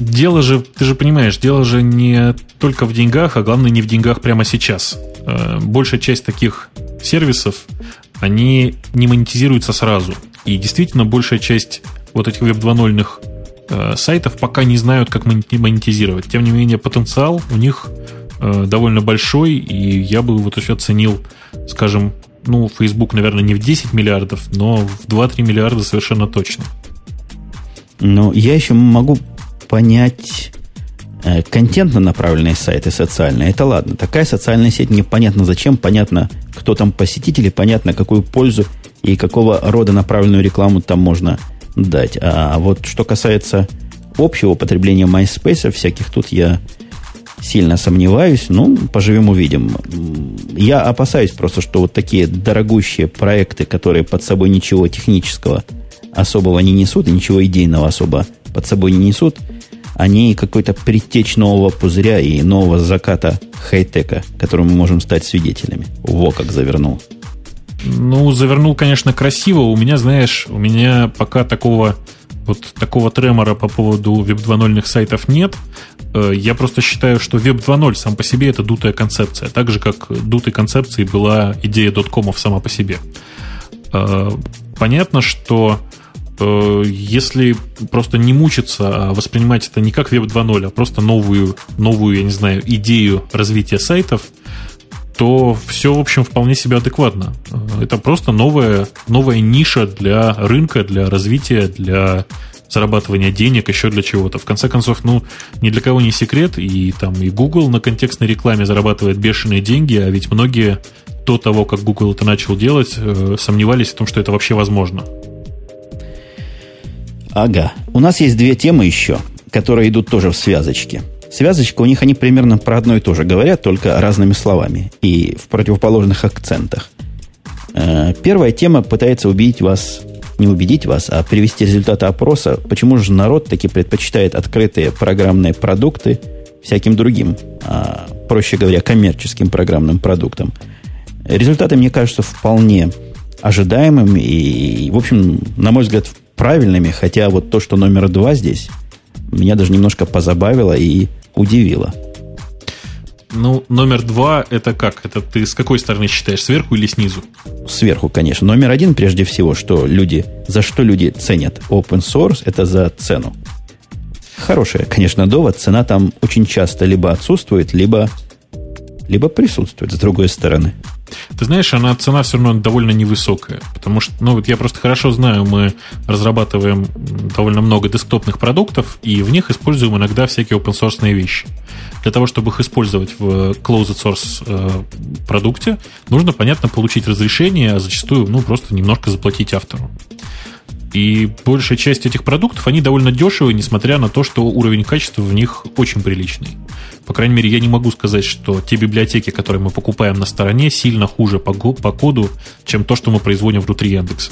дело же, ты же понимаешь, дело же не только в деньгах, а главное не в деньгах прямо сейчас. Э, большая часть таких сервисов, они не монетизируются сразу. И действительно, большая часть вот этих веб 2.0 Э, сайтов пока не знают, как монетизировать. Тем не менее, потенциал у них э, довольно большой, и я бы вот еще оценил, скажем, ну, Facebook, наверное, не в 10 миллиардов, но в 2-3 миллиарда совершенно точно. Но я еще могу понять э, контентно направленные сайты социальные. Это ладно. Такая социальная сеть непонятно зачем, понятно, кто там посетители, понятно, какую пользу и какого рода направленную рекламу там можно дать. А вот что касается общего употребления MySpace, всяких тут я сильно сомневаюсь. Ну, поживем увидим. Я опасаюсь просто, что вот такие дорогущие проекты, которые под собой ничего технического особого не несут, и ничего идейного особо под собой не несут, не какой-то предтеч нового пузыря и нового заката хай-тека, которому мы можем стать свидетелями. Во как завернул. Ну, завернул, конечно, красиво. У меня, знаешь, у меня пока такого вот такого тремора по поводу Web 2.0 сайтов нет. Э, я просто считаю, что Web 2.0 сам по себе это дутая концепция. Так же, как дутой концепцией была идея доткомов сама по себе. Э, понятно, что э, если просто не мучиться, а воспринимать это не как Web 2.0, а просто новую, новую, я не знаю, идею развития сайтов, то все, в общем, вполне себе адекватно. Это просто новая, новая ниша для рынка, для развития, для зарабатывания денег, еще для чего-то. В конце концов, ну, ни для кого не секрет, и там и Google на контекстной рекламе зарабатывает бешеные деньги, а ведь многие до того, как Google это начал делать, э, сомневались в том, что это вообще возможно. Ага. У нас есть две темы еще, которые идут тоже в связочке. Связочка у них, они примерно про одно и то же говорят, только разными словами и в противоположных акцентах. Э, первая тема пытается убедить вас, не убедить вас, а привести результаты опроса, почему же народ таки предпочитает открытые программные продукты всяким другим, а, проще говоря, коммерческим программным продуктам. Результаты, мне кажутся, вполне ожидаемыми и, в общем, на мой взгляд, правильными, хотя вот то, что номер два здесь, меня даже немножко позабавило и удивило. Ну, номер два это как? Это ты с какой стороны считаешь, сверху или снизу? Сверху, конечно. Номер один, прежде всего, что люди, за что люди ценят open source, это за цену. Хорошая, конечно, довод. Цена там очень часто либо отсутствует, либо, либо присутствует с другой стороны. Ты знаешь, она цена все равно довольно невысокая, потому что, ну вот я просто хорошо знаю, мы разрабатываем довольно много десктопных продуктов, и в них используем иногда всякие open source вещи. Для того, чтобы их использовать в closed source э, продукте, нужно, понятно, получить разрешение, а зачастую, ну, просто немножко заплатить автору. И большая часть этих продуктов, они довольно дешевые, несмотря на то, что уровень качества в них очень приличный. По крайней мере, я не могу сказать, что те библиотеки, которые мы покупаем на стороне, сильно хуже по, по коду, чем то, что мы производим внутри Яндекса.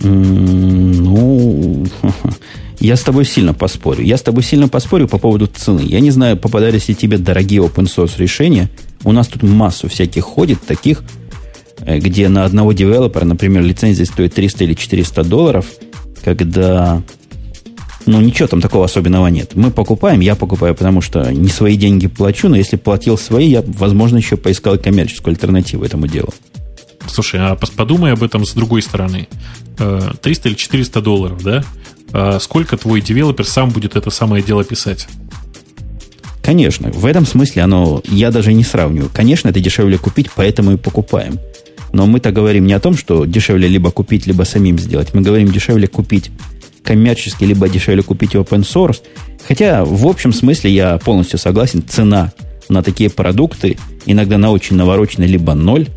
Ну, я с тобой сильно поспорю. Я с тобой сильно поспорю по поводу цены. Я не знаю, попадались ли тебе дорогие open source решения. У нас тут массу всяких ходит, таких, где на одного девелопера, например, лицензия стоит 300 или 400 долларов, когда ну, ничего там такого особенного нет. Мы покупаем, я покупаю, потому что не свои деньги плачу, но если платил свои, я, возможно, еще поискал коммерческую альтернативу этому делу. Слушай, а подумай об этом с другой стороны. 300 э, или 400 долларов, да? А сколько твой девелопер сам будет это самое дело писать? Конечно, в этом смысле оно, я даже не сравниваю. Конечно, это дешевле купить, поэтому и покупаем. Но мы-то говорим не о том, что дешевле либо купить, либо самим сделать. Мы говорим дешевле купить коммерчески, либо дешевле купить open source. Хотя в общем смысле я полностью согласен. Цена на такие продукты иногда на очень навороченный либо ноль,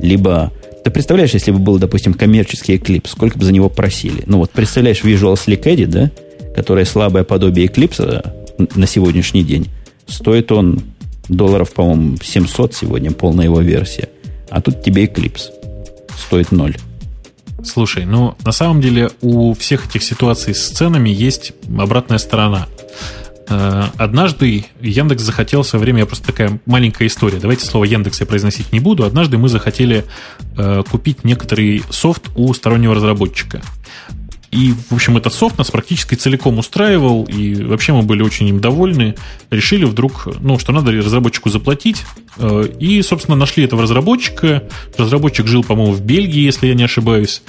либо... Ты представляешь, если бы был, допустим, коммерческий Eclipse, сколько бы за него просили? Ну вот представляешь Visual Slick Edit, да? Которое слабое подобие Eclipse на сегодняшний день. Стоит он долларов, по-моему, 700 сегодня, полная его версия. А тут тебе Eclipse. Стоит ноль. Слушай, ну на самом деле у всех этих ситуаций с ценами есть обратная сторона. Э, однажды Яндекс захотел в свое время, просто такая маленькая история, давайте слово Яндекс я произносить не буду, однажды мы захотели э, купить некоторый софт у стороннего разработчика. И, в общем, этот софт нас практически целиком устраивал, и вообще мы были очень им довольны. Решили вдруг, ну, что надо разработчику заплатить, э, и, собственно, нашли этого разработчика. Разработчик жил, по-моему, в Бельгии, если я не ошибаюсь.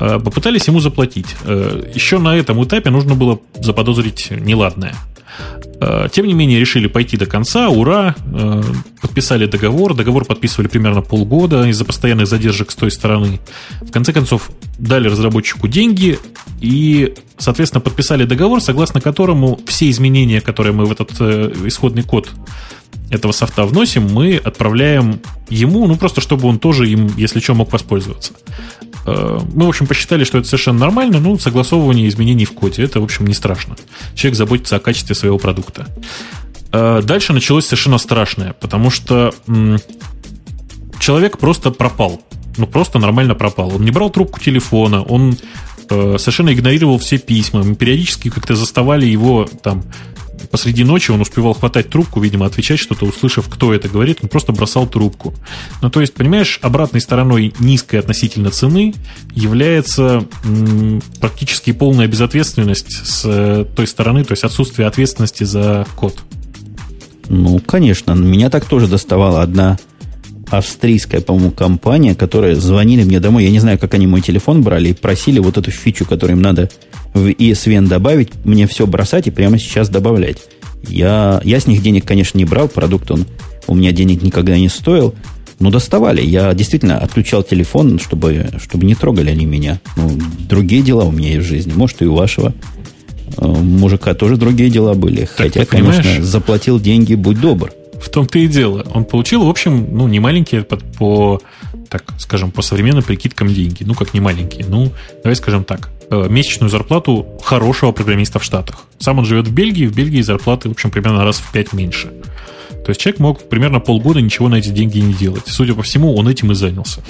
Э, попытались ему заплатить. Э, Еще на этом этапе нужно было заподозрить неладное. Э, тем не менее, решили пойти до конца, ура, э, подписали договор, договор подписывали примерно полгода из-за постоянных задержек с той стороны. В конце концов, дали разработчику деньги и, соответственно, подписали договор, согласно которому все изменения, которые мы в этот э, исходный код этого софта вносим, мы отправляем ему, ну просто чтобы он тоже им, если что, мог воспользоваться. Э, мы, в общем, посчитали, что это совершенно нормально, ну, согласовывание изменений в коде, это, в общем, не страшно. Человек заботится о качестве своего продукта. Э, дальше началось совершенно страшное, потому что человек просто пропал. Ну, просто нормально пропал. Он не брал трубку телефона, он э, совершенно игнорировал все письма. Мы периодически как-то заставали его там посреди ночи он успевал хватать трубку, видимо, отвечать что-то, услышав, кто это говорит, он просто бросал трубку. Ну, то есть, понимаешь, обратной стороной низкой относительно цены является м, практически полная безответственность с э, той стороны, то есть отсутствие ответственности за код. Ну, конечно, меня так тоже доставала одна австрийская, по-моему, компания, которая звонили мне домой. Я не знаю, как они мой телефон брали и просили вот эту фичу, которую им надо в ESVN добавить, мне все бросать и прямо сейчас добавлять. Я, я с них денег, конечно, не брал, продукт он у меня денег никогда не стоил, но доставали. Я действительно отключал телефон, чтобы, чтобы не трогали они меня. Ну, другие дела у меня есть в жизни. Может, и у вашего э, мужика тоже другие дела были. Так, Хотя, конечно, заплатил деньги, будь добр. В том-то и дело. Он получил, в общем, ну, не маленькие по, по так скажем, по современным прикидкам деньги. Ну, как не маленькие. Ну, давай скажем так. Э, месячную зарплату хорошего программиста в Штатах. Сам он живет в Бельгии, в Бельгии зарплаты, в общем, примерно раз в пять меньше. То есть человек мог примерно полгода ничего на эти деньги не делать. Судя по всему, он этим и занялся.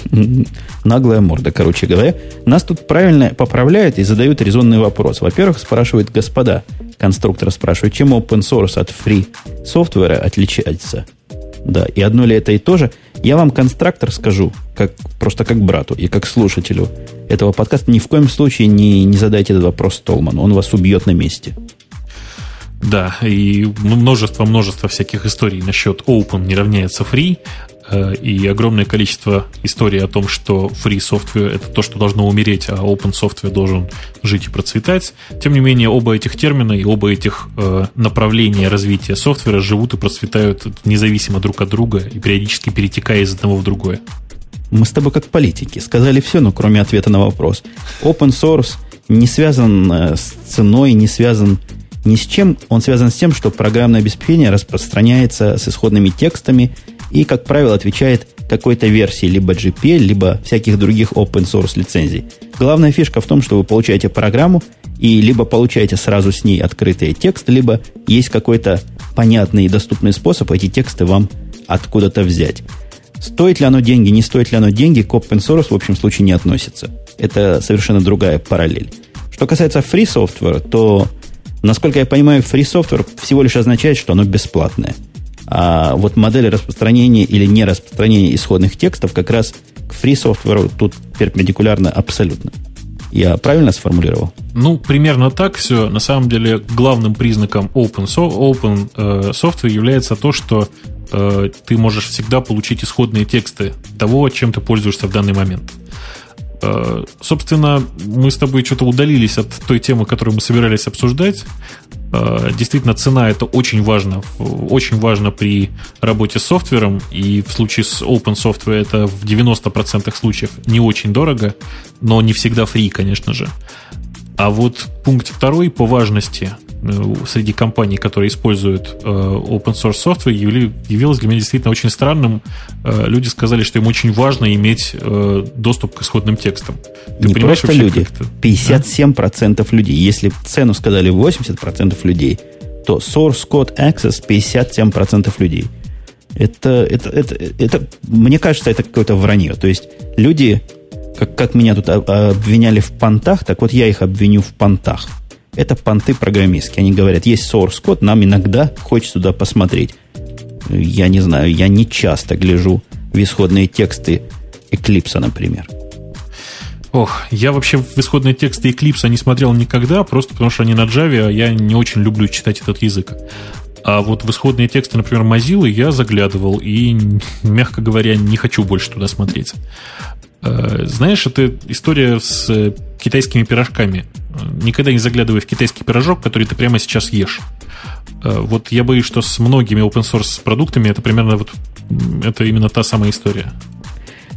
Наглая морда, короче говоря. Нас тут правильно поправляют и задают резонный вопрос. Во-первых, спрашивают господа, конструктор спрашивает, чем open source от free софтвера отличается? Да, и одно ли это и то же? Я вам, конструктор, скажу, как, просто как брату и как слушателю этого подкаста, ни в коем случае не, не задайте этот вопрос Столману. Он вас убьет на месте. Да, и множество-множество всяких историй насчет open не равняется free, э, и огромное количество историй о том, что free software это то, что должно умереть, а open software должен жить и процветать. Тем не менее, оба этих термина и оба этих э, направления развития софтвера живут и процветают независимо друг от друга и периодически перетекая из одного в другое. Мы с тобой как политики. Сказали все, но кроме ответа на вопрос. Open source не связан э, с ценой, не связан ни с чем. Он связан с тем, что программное обеспечение распространяется с исходными текстами и, как правило, отвечает какой-то версии либо GPL, либо всяких других open source лицензий. Главная фишка в том, что вы получаете программу и либо получаете сразу с ней открытые тексты, либо есть какой-то понятный и доступный способ эти тексты вам откуда-то взять. Стоит ли оно деньги, не стоит ли оно деньги, к open source в общем случае не относится. Это совершенно другая параллель. Что касается free software, то Насколько я понимаю, free software всего лишь означает, что оно бесплатное. А вот модели распространения или не распространения исходных текстов как раз к free software тут перпендикулярно абсолютно. Я правильно сформулировал? Ну, примерно так все. На самом деле, главным признаком open, so, open э, software является то, что э, ты можешь всегда получить исходные тексты того, чем ты пользуешься в данный момент. Э, собственно, мы с тобой что-то удалились от той темы, которую мы собирались обсуждать. Э, действительно, цена это очень важно. Очень важно при работе с софтвером. И в случае с open software это в 90% случаев не очень дорого, но не всегда free, конечно же. А вот пункт второй по важности среди компаний, которые используют э, open source software, явилось для меня действительно очень странным. Э, люди сказали, что им очень важно иметь доступ к исходным текстам. Ты Не просто вообще, люди, 57% да? людей. Если цену сказали 80% людей, то source code access 57% людей. Это, это, это, это, мне кажется, это какое-то вранье. То есть люди, как, как меня тут обвиняли в понтах, так вот я их обвиню в понтах. Это понты программистские. Они говорят, есть source код, нам иногда хочется туда посмотреть. Я не знаю, я не часто гляжу в исходные тексты Eclipse, например. Ох, я вообще в исходные тексты Eclipse не смотрел никогда, просто потому что они на Java, а я не очень люблю читать этот язык. А вот в исходные тексты, например, Mozilla я заглядывал и, мягко говоря, не хочу больше туда смотреть. Э, знаешь, это история с китайскими пирожками. Никогда не заглядывай в китайский пирожок, который ты прямо сейчас ешь. Э, вот я боюсь, что с многими open source продуктами это примерно вот это именно та самая история.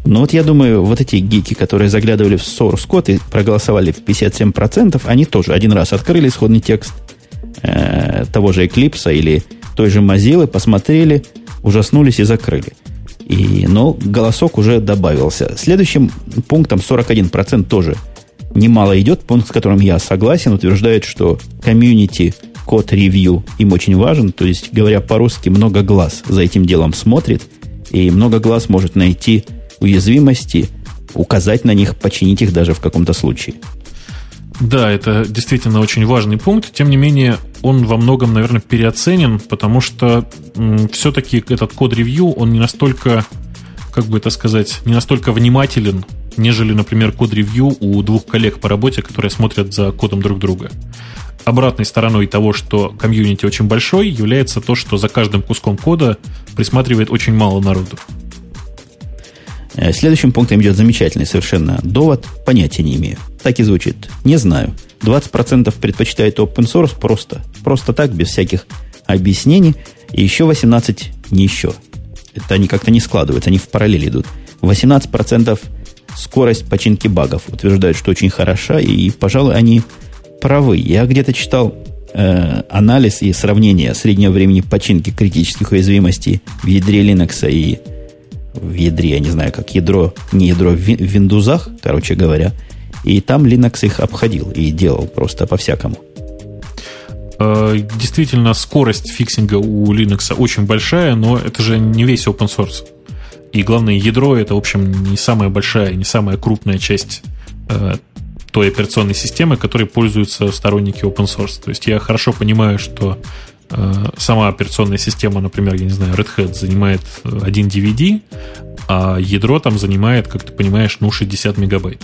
Ну вот я думаю, вот эти гики, которые заглядывали в source код и проголосовали в 57%, они тоже один раз открыли исходный текст э, того же Eclipse или той же Mozilla, посмотрели, ужаснулись и закрыли. И, но голосок уже добавился. Следующим пунктом 41% тоже немало идет. Пункт, с которым я согласен, утверждает, что комьюнити код ревью им очень важен. То есть, говоря по-русски, много глаз за этим делом смотрит. И много глаз может найти уязвимости, указать на них, починить их даже в каком-то случае. Да, это действительно очень важный пункт. Тем не менее, он во многом, наверное, переоценен, потому что все-таки этот код-ревью, он не настолько, как бы это сказать, не настолько внимателен, нежели, например, код-ревью у двух коллег по работе, которые смотрят за кодом друг друга. Обратной стороной того, что комьюнити очень большой, является то, что за каждым куском кода присматривает очень мало народу. Э, следующим пунктом идет замечательный совершенно довод. Понятия не имею. Так и звучит. Не знаю. 20% предпочитает open source просто. Просто так, без всяких объяснений. И еще 18 не еще. Это они как-то не складываются, они в параллель идут. 18% скорость починки багов утверждают, что очень хороша, и, пожалуй, они правы. Я где-то читал э, анализ и сравнение среднего времени починки критических уязвимостей в ядре Linux и в ядре, я не знаю, как ядро, не ядро в виндузах, короче говоря. И там Linux их обходил и делал просто по-всякому. Э, действительно, скорость фиксинга у Linux очень большая, но это же не весь open source. И главное, ядро это, в общем, не самая большая, не самая крупная часть э, той операционной системы, которой пользуются сторонники open source. То есть я хорошо понимаю, что Э, сама операционная система, например, я не знаю, Red Hat занимает один DVD, а ядро там занимает, как ты понимаешь, ну, 60 мегабайт.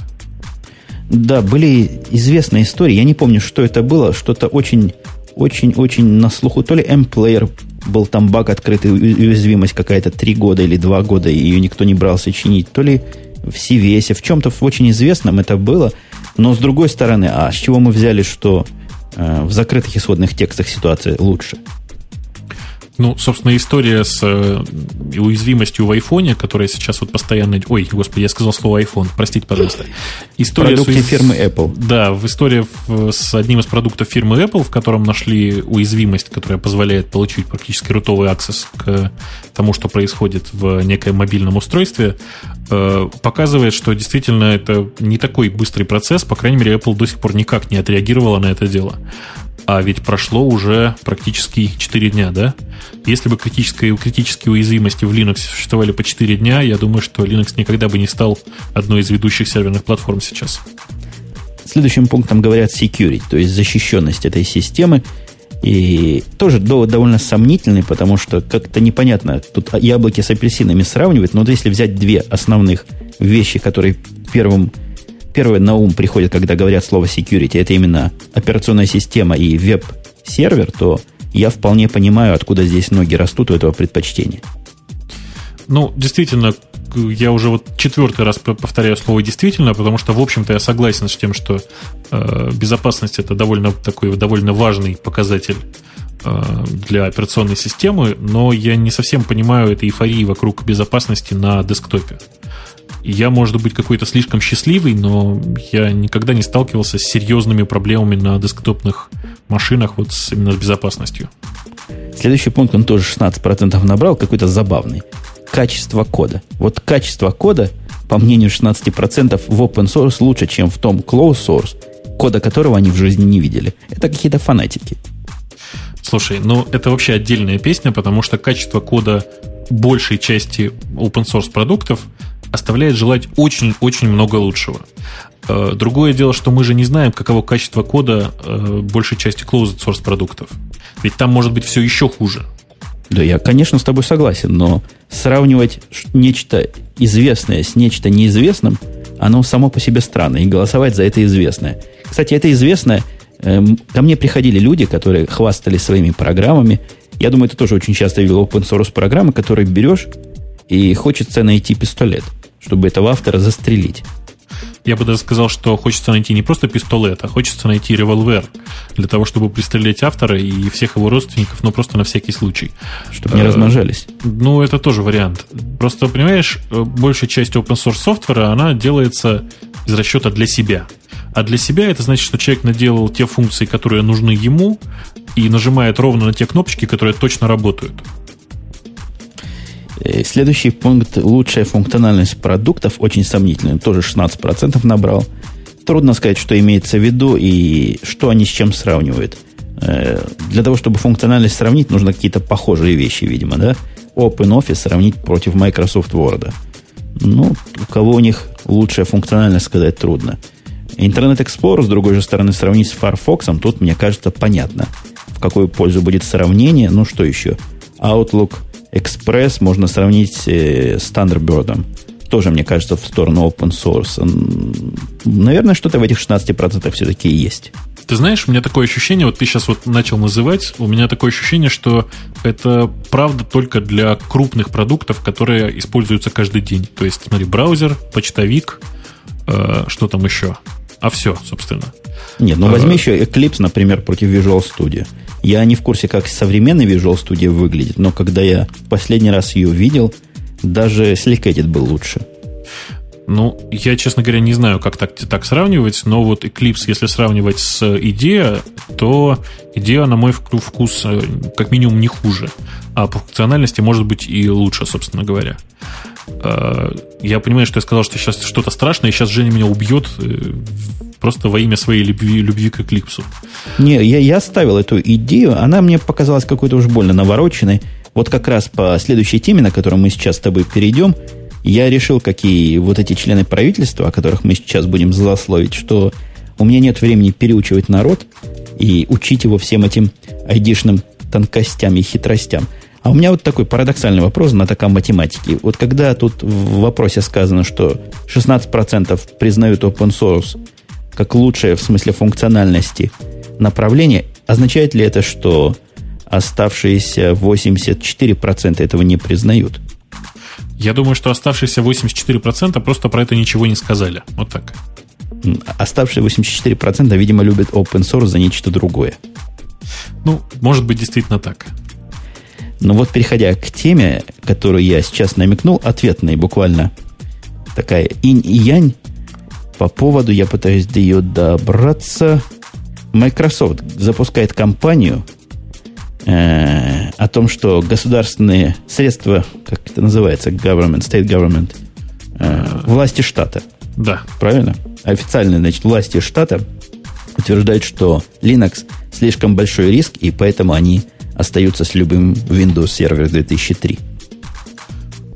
Да, были известные истории. Я не помню, что это было. Что-то очень, очень, очень на слуху. То ли M-Player был там баг открытый, уязвимость какая-то 3 года или 2 года, и ее никто не брался чинить. То ли в CVS, в чем-то в очень известном это было. Но с другой стороны, а с чего мы взяли, что Э, в закрытых исходных текстах ситуация лучше. Ну, собственно, история с э, уязвимостью в айфоне, которая сейчас вот постоянно... Ой, господи, я сказал слово iPhone, простите, пожалуйста. История Продукты с... фирмы Apple. Да, в истории с одним из продуктов фирмы Apple, в котором нашли уязвимость, которая позволяет получить практически рутовый аксесс к тому, что происходит в некоем мобильном устройстве, э, показывает, что действительно это не такой быстрый процесс, по крайней мере, Apple до сих пор никак не отреагировала на это дело. А ведь прошло уже практически 4 дня, да? Если бы критические, критические уязвимости в Linux существовали по 4 дня, я думаю, что Linux никогда бы не стал одной из ведущих серверных платформ сейчас. Следующим пунктом говорят security, то есть защищенность этой системы. И тоже довод довольно сомнительный, потому что как-то непонятно. Тут яблоки с апельсинами сравнивать, но вот если взять две основных вещи, которые первым первое на ум приходит, когда говорят слово security, это именно операционная система и веб-сервер, то я вполне понимаю, откуда здесь ноги растут у этого предпочтения. Ну, действительно, я уже вот четвертый раз повторяю слово действительно, потому что, в общем-то, я согласен с тем, что э, безопасность это довольно такой довольно важный показатель э, для операционной системы, но я не совсем понимаю этой эйфории вокруг безопасности на десктопе. Я, может быть, какой-то слишком счастливый, но я никогда не сталкивался с серьезными проблемами на десктопных машинах вот с, именно с безопасностью. Следующий пункт, он тоже 16% набрал, какой-то забавный. Качество кода. Вот качество кода, по мнению 16%, в open source лучше, чем в том closed source, кода которого они в жизни не видели. Это какие-то фанатики. Слушай, ну это вообще отдельная песня, потому что качество кода большей части open source продуктов оставляет желать очень-очень много лучшего. Э, другое дело, что мы же не знаем, каково качество кода э, большей части closed source продуктов. Ведь там может быть все еще хуже. Да, я, конечно, с тобой согласен, но сравнивать нечто известное с нечто неизвестным, оно само по себе странно, и голосовать за это известное. Кстати, это известное, эм, ко мне приходили люди, которые хвастались своими программами. Я думаю, ты тоже очень часто видел open source программы, которые берешь, и хочется найти пистолет – чтобы этого автора застрелить. Я бы даже сказал, что хочется найти не просто пистолет, а хочется найти револьвер для того, чтобы пристрелять автора и всех его родственников, но просто на всякий случай. Чтобы не размножались. Ну, это тоже вариант. Просто, понимаешь, большая часть open source софтвера, она делается из расчета для себя. А для себя это значит, что человек наделал те функции, которые нужны ему, и нажимает ровно на те кнопочки, которые точно работают. Э, следующий пункт – лучшая функциональность продуктов, очень сомнительный, тоже 16% набрал. Трудно сказать, что имеется в виду и что они с чем сравнивают. Э, для того, чтобы функциональность сравнить, нужно какие-то похожие вещи, видимо, да? OpenOffice сравнить против Microsoft Word. Ну, у кого у них лучшая функциональность, сказать трудно. Internet Explorer, с другой же стороны, сравнить с Firefox, тут, мне кажется, понятно, в какую пользу будет сравнение. Ну, что еще? Outlook Express можно сравнить э, с Thunderbird. Тоже, мне кажется, в сторону open source. Наверное, что-то в этих 16% все-таки есть. Ты знаешь, у меня такое ощущение, вот ты сейчас вот начал называть, у меня такое ощущение, что это правда только для крупных продуктов, которые используются каждый день. То есть, смотри, браузер, почтовик, э, что там еще? А все, собственно. Нет, ну возьми еще Eclipse, например, против Visual Studio. Я не в курсе, как современный Visual Studio выглядит, но когда я последний раз ее видел, даже Slick был лучше. Ну, я, честно говоря, не знаю, как так, так сравнивать, но вот Eclipse, если сравнивать с идея, то идея, на мой вкус, э, как минимум не хуже, а по функциональности может быть и лучше, собственно говоря. Я понимаю, что я сказал, что сейчас что-то страшное, и сейчас Женя меня убьет э, просто во имя своей любви, любви к Eclipse. Не, я, я оставил эту идею, она мне показалась какой-то уж больно навороченной. Вот как раз по следующей теме, на которую мы сейчас с тобой перейдем – я решил, какие вот эти члены правительства, о которых мы сейчас будем злословить, что у меня нет времени переучивать народ и учить его всем этим айдишным тонкостям и хитростям. А у меня вот такой парадоксальный вопрос на таком математике. Вот когда тут в вопросе сказано, что 16% признают open source как лучшее в смысле функциональности направление, означает ли это, что оставшиеся 84% этого не признают? Я думаю, что оставшиеся 84% просто про это ничего не сказали. Вот так. Оставшиеся 84% видимо, любят open source за нечто другое. Ну, может быть, действительно так. Но вот переходя к теме, которую я сейчас намекнул, ответная буквально такая инь и янь по поводу, я пытаюсь до ее добраться. Microsoft запускает кампанию – э, о том, что государственные средства, как это называется, government, state government, э, власти штата. Да. Правильно? Официальные, значит, власти штата утверждают, что Linux слишком большой риск, и поэтому они остаются с любым Windows Server 2003.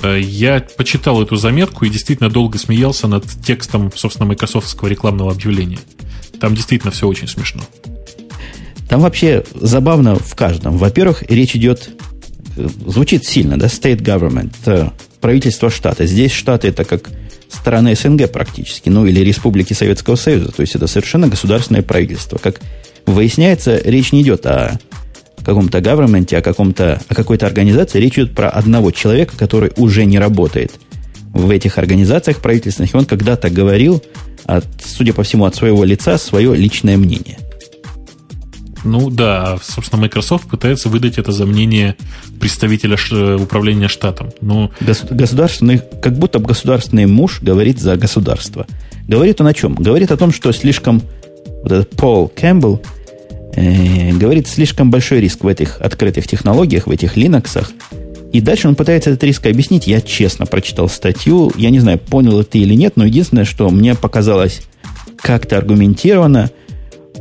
Э, я почитал эту заметку и действительно долго смеялся над текстом, собственно, майкрософтского рекламного объявления. Там действительно все очень смешно. Там вообще забавно в каждом. Во-первых, речь идет, э, звучит сильно, да, state government, это правительство штата. Здесь штаты это как страны СНГ практически, ну или республики Советского Союза, то есть это совершенно государственное правительство. Как выясняется, речь не идет о каком-то government, о, каком-то, о какой-то организации, речь идет про одного человека, который уже не работает в этих организациях правительственных, и он когда-то говорил, от, судя по всему, от своего лица свое личное мнение. Ну да, собственно, Microsoft пытается выдать это за мнение представителя управления штатом. Но... Государственный, как будто государственный муж говорит за государство. Говорит он о чем? Говорит о том, что слишком вот этот Пол Кэмпбелл э, говорит слишком большой риск в этих открытых технологиях, в этих Linux. И дальше он пытается этот риск объяснить. Я честно прочитал статью. Я не знаю, понял ты или нет, но единственное, что мне показалось как-то аргументировано –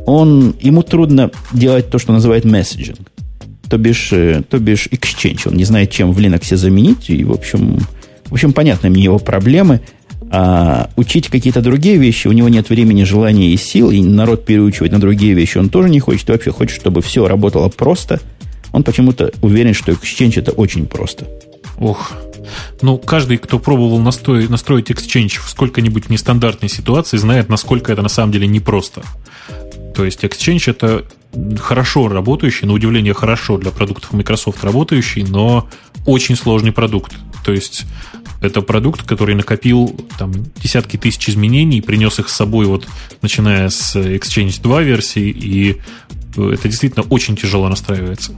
он, ему трудно делать то, что называют месседжинг. То бишь, э, то бишь exchange. Он не знает, чем в Linux заменить. И, в общем, в общем, понятны мне его проблемы. А учить какие-то другие вещи, у него нет времени, желания и сил, и народ переучивать на другие вещи он тоже не хочет. И вообще хочет, чтобы все работало просто. Он почему-то уверен, что Exchange это очень просто. Ох, ну, каждый, кто пробовал настроить, настроить Exchange в сколько-нибудь нестандартной ситуации, знает, насколько это на самом деле непросто. То есть Exchange это хорошо работающий, на удивление хорошо для продуктов Microsoft работающий, но очень сложный продукт. То есть это продукт, который накопил там десятки тысяч изменений, принес их с собой вот начиная с Exchange 2 версии, и это действительно очень тяжело настраивается.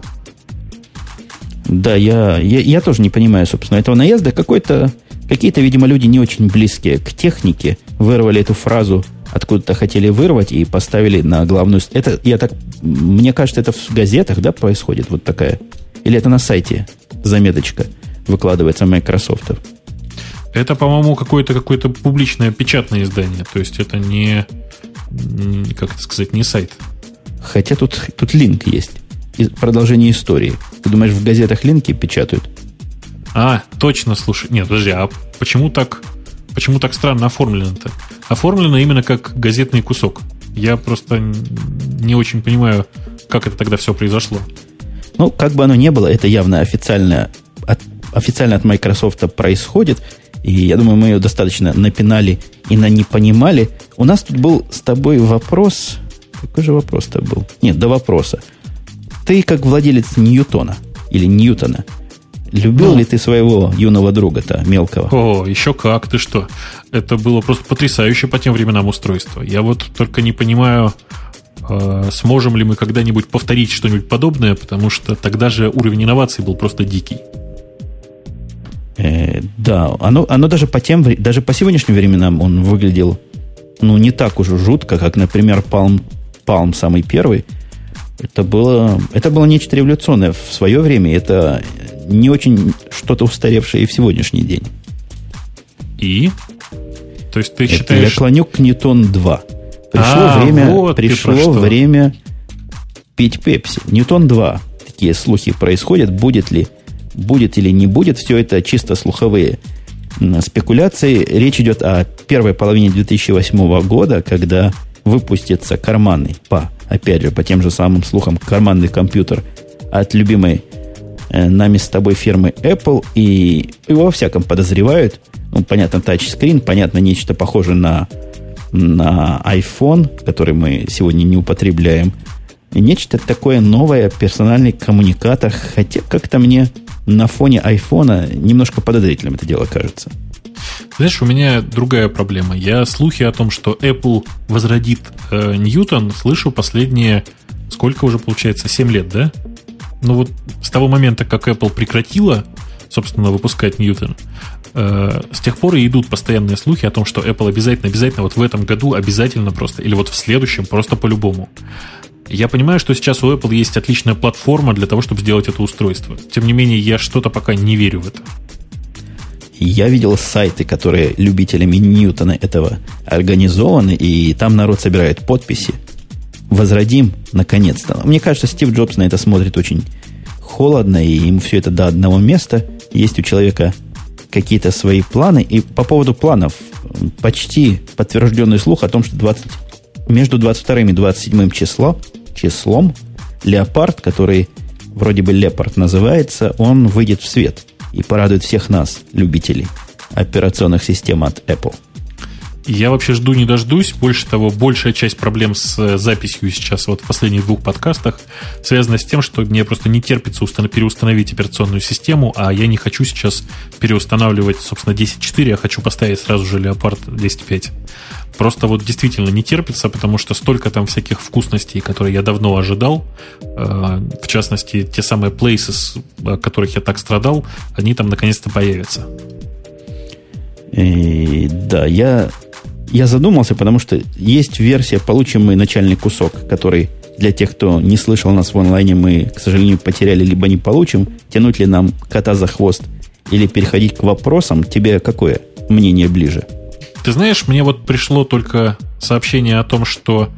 Да, я, я, я тоже не понимаю, собственно, этого наезда. Какой-то, какие-то, видимо, люди не очень близкие к технике вырвали эту фразу откуда-то хотели вырвать и поставили на главную... Это, я так... Мне кажется, это в газетах, да, происходит вот такая? Или это на сайте заметочка выкладывается Microsoft? Это, по-моему, какое-то какое публичное печатное издание. То есть это не, как это сказать, не сайт. Хотя тут, тут линк есть. Продолжение истории. Ты думаешь, в газетах линки печатают? А, точно, слушай. Нет, подожди, а почему так, почему так странно оформлено-то? оформлено именно как газетный кусок. Я просто не очень понимаю, как это тогда все произошло. Ну, как бы оно ни было, это явно официально от, официально от Microsoft происходит. И я думаю, мы ее достаточно напинали и на не понимали. У нас тут был с тобой вопрос. Какой же вопрос-то был? Нет, до вопроса. Ты как владелец Ньютона или Ньютона, любил ну, ли ты своего юного друга-то, мелкого? О, еще как, ты что? Это было просто потрясающе по тем временам устройство. Я вот только не понимаю, э, сможем ли мы когда-нибудь повторить что-нибудь подобное, потому что тогда же уровень инноваций был просто дикий. Э, да, оно, оно даже по тем, даже по сегодняшним временам он выглядел, ну, не так уж жутко, как, например, Palm, Palm самый первый. Это было, это было нечто революционное в свое время. Это не очень что-то устаревшее и в сегодняшний день. И? То есть ты это считаешь... Я клоню к Ньютон 2. Пришло а, время, вот пришло время пить пепси. Ньютон 2. Такие слухи происходят. Будет ли, будет или не будет, все это чисто слуховые спекуляции. Речь идет о первой половине 2008 года, когда выпустится карманный, по, опять же, по тем же самым слухам, карманный компьютер от любимой э, нами с тобой фирмы Apple, и его во всяком подозревают. Ну, понятно, тачскрин, понятно, нечто похожее на, на iPhone, который мы сегодня не употребляем. И нечто такое новое, персональный коммуникатор, хотя как-то мне на фоне айфона немножко подозрительным это дело кажется. Знаешь, у меня другая проблема. Я слухи о том, что Apple возродит э, Ньютон, слышу последние, сколько уже получается, 7 лет, да? Ну вот с того момента, как Apple прекратила, собственно, выпускать Ньютон, э, с тех пор и идут постоянные слухи о том, что Apple обязательно, обязательно вот в этом году обязательно просто, или вот в следующем просто по-любому. Я понимаю, что сейчас у Apple есть отличная платформа для того, чтобы сделать это устройство. Тем не менее, я что-то пока не верю в это. Я видел сайты, которые любителями Ньютона этого организованы, и там народ собирает подписи. Возродим, наконец-то. Мне кажется, Стив Джобс на это смотрит очень холодно, и ему все это до одного места. Есть у человека какие-то свои планы. И по поводу планов, почти подтвержденный слух о том, что 20, между 22 и 27 число, числом Леопард, который вроде бы Лепард называется, он выйдет в свет – и порадует всех нас, любителей операционных систем от Apple. Я вообще жду не дождусь. Больше того, большая часть проблем с э, записью сейчас вот в последних двух подкастах связана с тем, что мне просто не терпится установ... переустановить операционную систему, а я не хочу сейчас переустанавливать, собственно, 10.4, я хочу поставить сразу же Leopard 10.5. Просто вот действительно не терпится, потому что столько там всяких вкусностей, которые я давно ожидал. Э, в частности, те самые places, о которых я так страдал, они там наконец-то появятся. И, да, я, я задумался, потому что есть версия «Получим мы начальный кусок», который для тех, кто не слышал нас в онлайне, мы, к сожалению, потеряли, либо не получим. Тянуть ли нам кота за хвост или переходить к вопросам, тебе какое мнение ближе? Ты знаешь, мне вот пришло только сообщение о том, что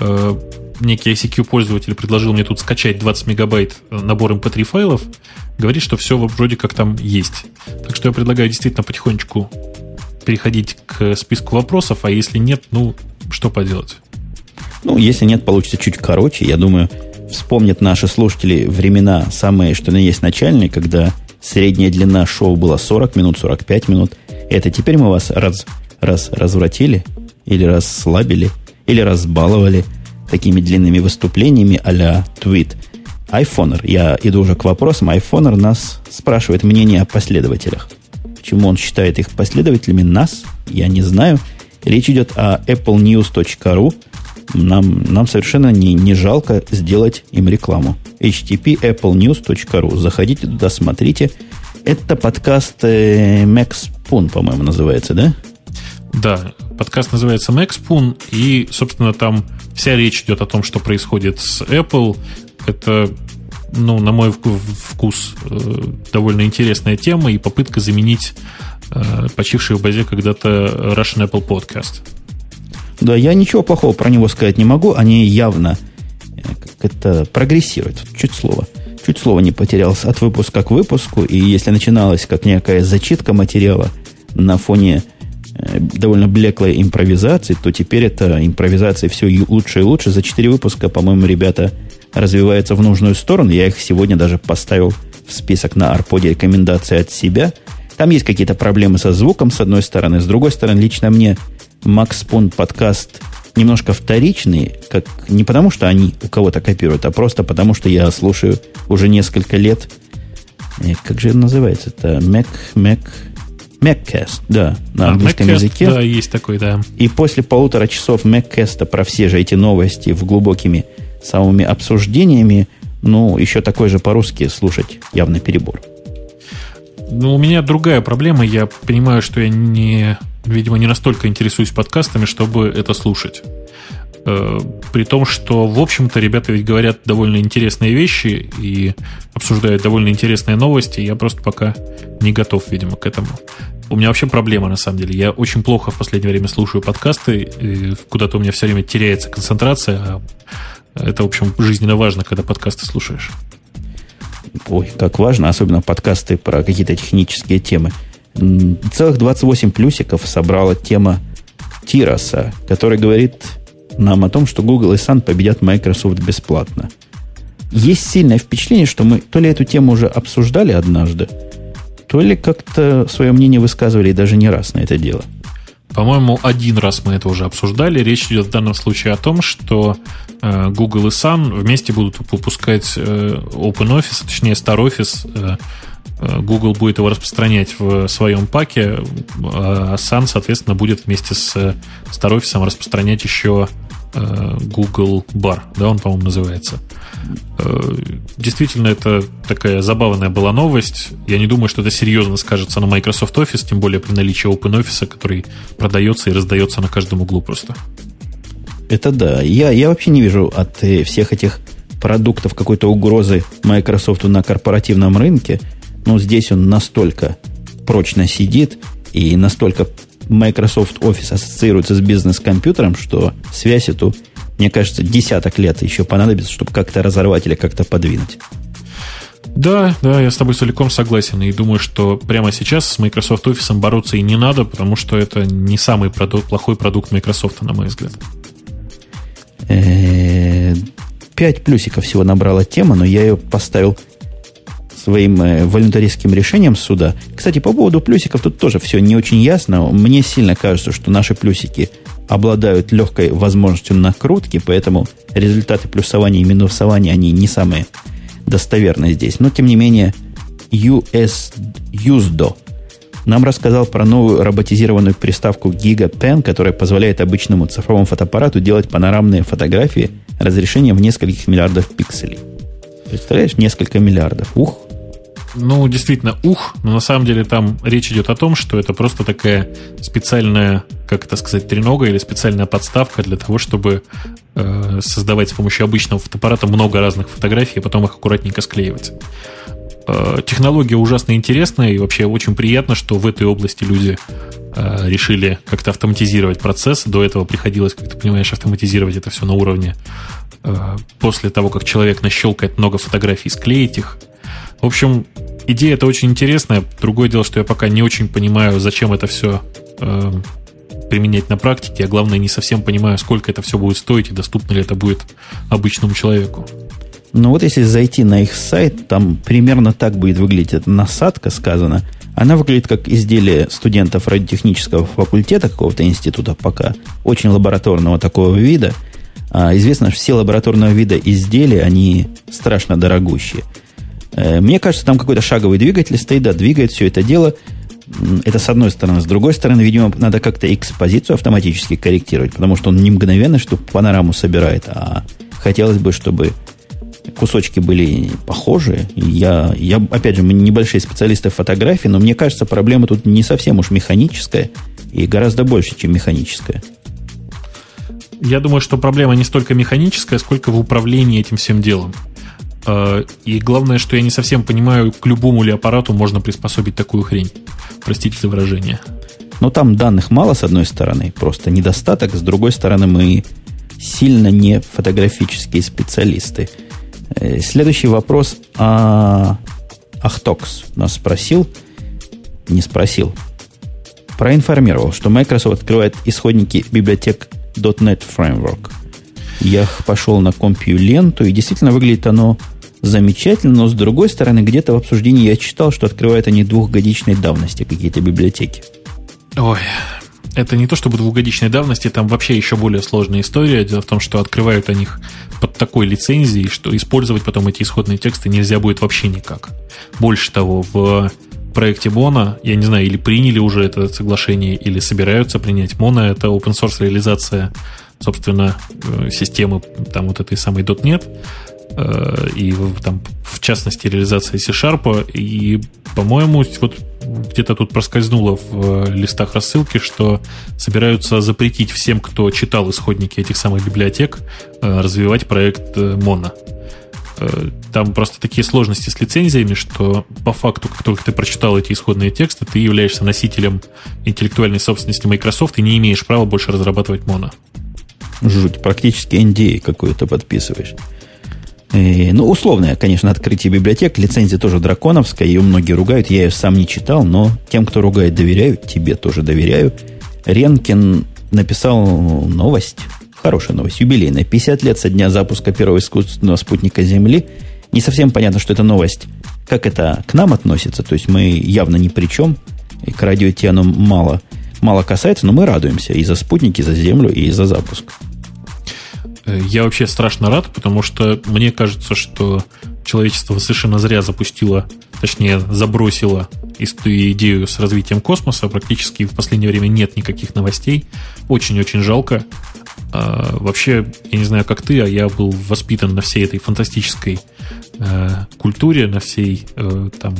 э, некий ICQ-пользователь предложил мне тут скачать 20 мегабайт набор MP3 эм файлов, говорит, что все вроде как там есть. Так что я предлагаю действительно потихонечку переходить к списку вопросов, а если нет, ну, что поделать? Ну, если нет, получится чуть короче. Я думаю, вспомнят наши слушатели времена самые, что на есть начальные, когда средняя длина шоу была 40 минут, 45 минут. Это теперь мы вас раз раз развратили, или расслабили, или разбаловали такими длинными выступлениями а-ля твит. Айфонер, я иду уже к вопросам, айфонер нас спрашивает мнение о последователях. Почему он считает их последователями нас, я не знаю. Речь идет о applenews.ru. Нам, нам совершенно не, не жалко сделать им рекламу. http applenews.ru. Заходите туда, смотрите. Это подкаст э, Max по-моему, называется, да? Да, подкаст называется MacSpoon, и, собственно, там вся речь идет о том, что происходит с Apple. Это, ну, на мой вкус, э, довольно интересная тема и попытка заменить э, почивший в базе когда-то Russian Apple Podcast. Да, я ничего плохого про него сказать не могу. Они явно э, как это прогрессируют. Чуть слово. Чуть слово не потерялся от выпуска к выпуску. И если начиналось как некая зачитка материала на фоне довольно блеклой импровизации, то теперь эта импровизация все лучше и лучше. За четыре выпуска, по-моему, ребята развиваются в нужную сторону. Я их сегодня даже поставил в список на арподе рекомендаций от себя. Там есть какие-то проблемы со звуком, с одной стороны. С другой стороны, лично мне Макс Спун подкаст немножко вторичный, как не потому, что они у кого-то копируют, а просто потому, что я слушаю уже несколько лет. Э, как же это называется? Это Mac, Mac, MacCast, да, на а, английском MacCast, языке. Да, есть такой, да. И после полутора часов MacCast про все же эти новости в глубокими самыми обсуждениями, ну, еще такой же по-русски слушать явно перебор. Ну, у меня другая проблема. Я понимаю, что я не, видимо, не настолько интересуюсь подкастами, чтобы это слушать. Э, при том, что, в общем-то, ребята ведь говорят довольно интересные вещи и обсуждают довольно интересные новости. Я просто пока не готов, видимо, к этому. У меня вообще проблема, на самом деле. Я очень плохо в последнее время слушаю подкасты. Куда-то у меня все время теряется концентрация. А это, в общем, жизненно важно, когда подкасты слушаешь. Ой, как важно, особенно подкасты про какие-то технические темы. Целых 28 плюсиков собрала тема Тираса, который говорит нам о том, что Google и Sun победят Microsoft бесплатно. Есть сильное впечатление, что мы то ли эту тему уже обсуждали однажды, то ли как-то свое мнение высказывали и даже не раз на это дело. По-моему, один раз мы это уже обсуждали. Речь идет в данном случае о том, что э, Google и Sun вместе будут выпускать э, OpenOffice, точнее StarOffice. Э, Google будет его распространять в своем паке, а Sun, соответственно, будет вместе с StarOffice распространять еще Google Bar, да, он, по-моему, называется. Э, действительно, это такая забавная была новость. Я не думаю, что это серьезно скажется на Microsoft Office, тем более при наличии OpenOffice, который продается и раздается на каждом углу просто. Это да. Я, я вообще не вижу от э, всех этих продуктов какой-то угрозы Microsoft на корпоративном рынке. Но здесь он настолько прочно сидит и настолько Microsoft Office ассоциируется с бизнес-компьютером, что связь эту мне кажется, десяток лет еще понадобится, чтобы как-то разорвать или как-то подвинуть. Да, да, я с тобой целиком согласен. И думаю, что прямо сейчас с Microsoft Office бороться и не надо, потому что это не самый продукт, плохой продукт Microsoft, на мой взгляд. Э, пять плюсиков всего набрала тема, но я ее поставил своим э, волюнтаристским решением суда. Кстати, по поводу плюсиков тут тоже все не очень ясно. Мне сильно кажется, что наши плюсики обладают легкой возможностью накрутки, поэтому результаты плюсования и минусования, они не самые достоверные здесь. Но, тем не менее, US, USDO нам рассказал про новую роботизированную приставку GigaPen, которая позволяет обычному цифровому фотоаппарату делать панорамные фотографии разрешением в нескольких миллиардов пикселей. Представляешь, несколько миллиардов. Ух, ну, действительно, ух, но на самом деле там речь идет о том, что это просто такая специальная, как это сказать, тренога или специальная подставка для того, чтобы э, создавать с помощью обычного фотоаппарата много разных фотографий, и потом их аккуратненько склеивать. Э, технология ужасно интересная, и вообще очень приятно, что в этой области люди э, решили как-то автоматизировать процесс. До этого приходилось, как ты понимаешь, автоматизировать это все на уровне э, после того, как человек нащелкает много фотографий, склеить их – в общем, идея это очень интересная. Другое дело, что я пока не очень понимаю, зачем это все э, применять на практике, а главное, не совсем понимаю, сколько это все будет стоить и доступно ли это будет обычному человеку. Ну вот если зайти на их сайт, там примерно так будет выглядеть эта насадка, сказано. Она выглядит как изделие студентов радиотехнического факультета какого-то института пока, очень лабораторного такого вида. А известно, что все лабораторного вида изделия, они страшно дорогущие. Э, мне кажется, там какой-то шаговый двигатель стоит, да, двигает все это дело. Это с одной стороны. С другой стороны, видимо, надо как-то экспозицию автоматически корректировать, потому что он не мгновенно, что панораму собирает, а хотелось бы, чтобы кусочки были похожие. Я, я, опять же, мы небольшие специалисты в фотографии, но мне кажется, проблема тут не совсем уж механическая и гораздо больше, чем механическая. Я думаю, что проблема не столько механическая, сколько в управлении этим всем делом. Э, и главное, что я не совсем понимаю, к любому ли аппарату можно приспособить такую хрень. Простите за выражение. Но там данных мало, с одной стороны, просто недостаток. С другой стороны, мы сильно не фотографические специалисты. Э, следующий вопрос. А... Ахтокс нас спросил. Не спросил. проинформировал, что Microsoft открывает исходники библиотек .NET Framework. Я пошел на компью ленту, и действительно выглядит оно замечательно, но с другой стороны, где-то в обсуждении я читал, что открывают они двухгодичной давности какие-то библиотеки. Ой, это не то чтобы двухгодичной давности, там вообще еще более сложная история. Дело в том, что открывают они их под такой лицензией, что использовать потом эти исходные тексты нельзя будет вообще никак. Больше того, в проекте Мона, я не знаю, или приняли уже это соглашение, или собираются принять. Мона — это open source реализация, собственно, э, системы там вот этой самой .NET, и там, в частности, реализация C-Sharp, и, по-моему, вот где-то тут проскользнуло в э, листах рассылки, что собираются запретить всем, кто читал исходники этих самых библиотек, развивать проект Mono. Э, там просто такие сложности с лицензиями, что по факту, как только ты прочитал эти исходные тексты, ты являешься носителем интеллектуальной собственности Microsoft и не имеешь права больше разрабатывать моно. Жуть, практически NDA какую-то подписываешь. И, ну, условное, конечно, открытие библиотек. Лицензия тоже драконовская, ее многие ругают. Я ее сам не читал, но тем, кто ругает, доверяю. Тебе тоже доверяю. Ренкин написал новость Хорошая новость, юбилейная. 50 лет со дня запуска первого искусственного спутника Земли. Не совсем понятно, что это новость. Как это к нам относится? То есть мы явно ни при чем. И к радио Ти оно мало, мало касается, но мы радуемся и за спутники, и за Землю, и за запуск. Э, я вообще страшно рад, потому что мне кажется, что человечество совершенно зря запустило, точнее, забросило идею с развитием космоса. Практически в последнее время нет никаких новостей. Очень-очень жалко. А, вообще, я не знаю, как ты, а я был воспитан на всей этой фантастической э, культуре, на всей э, там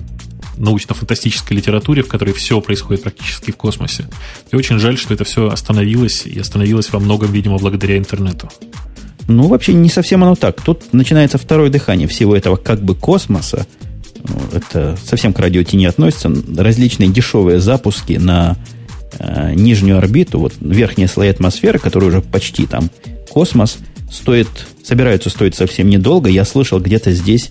научно-фантастической литературе, в которой все происходит практически в космосе. И очень жаль, что это все остановилось, и остановилось во многом, видимо, благодаря интернету. Ну, вообще не совсем оно так. Тут начинается второе дыхание всего этого как бы космоса. Это совсем к радио не относится. Различные дешевые запуски на э, нижнюю орбиту, вот верхние слои атмосферы, которые уже почти там космос, стоит, собираются стоить совсем недолго. Я слышал, где-то здесь,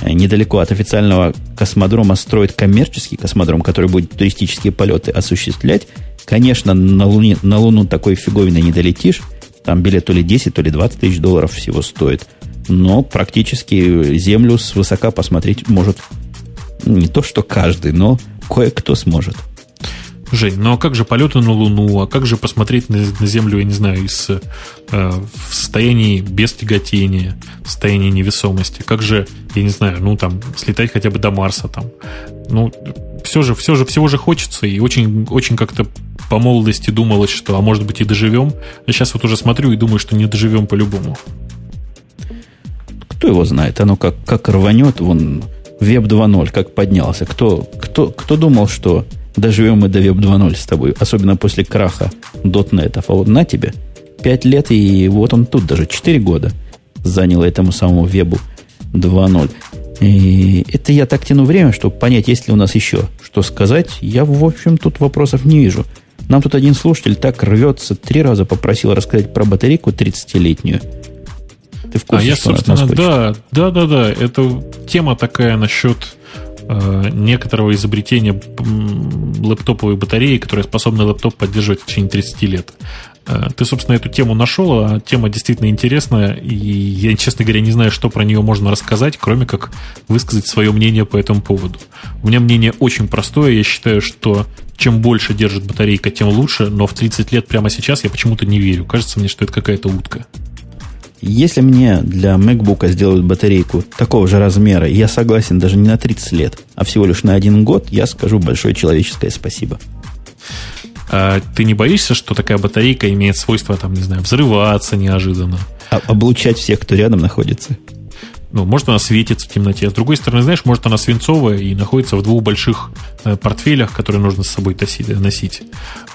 э, недалеко от официального космодрома, строят коммерческий космодром, который будет туристические полеты осуществлять. Конечно, на, Луне, на Луну такой фиговиной не долетишь. Там билет то ли 10, то ли 20 тысяч долларов всего стоит. Но практически Землю свысока посмотреть может не то, что каждый, но кое-кто сможет. Жень, ну а как же полеты на Луну, а как же посмотреть на, на Землю, я не знаю, из, э, в состоянии без тяготения, в состоянии невесомости? Как же, я не знаю, ну там, слетать хотя бы до Марса там? Ну, все же, все же, всего же хочется, и очень, очень как-то по молодости думалось, что, а может быть и доживем. А сейчас вот уже смотрю и думаю, что не доживем по-любому. Кто его знает? Оно как, как рванет, вон, Веб 2.0, как поднялся. Кто, кто, кто думал, что доживем мы до Web 2.0 с тобой, особенно после краха .NET. А вот на тебе, 5 лет, и вот он тут даже 4 года заняло этому самому вебу 2.0. И это я так тяну время, чтобы понять, есть ли у нас еще что сказать. Я, в общем, тут вопросов не вижу. Нам тут один слушатель так рвется, три раза попросил рассказать про батарейку 30-летнюю. Ты в курсе, а я, собственно, да, да, да, да. Это тема такая насчет Э, некоторого изобретения лэптоповой батареи, которая способна лэптоп поддерживать в течение 30 лет. Э, ты, собственно, эту тему нашел, а тема действительно интересная, и я, честно говоря, не знаю, что про нее можно рассказать, кроме как высказать свое мнение по этому поводу. У меня мнение очень простое, я считаю, что чем больше держит батарейка, тем лучше, но в 30 лет прямо сейчас я почему-то не верю. Кажется мне, что это какая-то утка. Если мне для MacBook сделают батарейку такого же размера, я согласен даже не на 30 лет, а всего лишь на один год, я скажу большое человеческое спасибо. А ты не боишься, что такая батарейка имеет свойство, там, не знаю, взрываться неожиданно? А, облучать всех, кто рядом находится? Ну, может, она светится в темноте. С другой стороны, знаешь, может, она свинцовая и находится в двух больших э, портфелях, которые нужно с собой носить.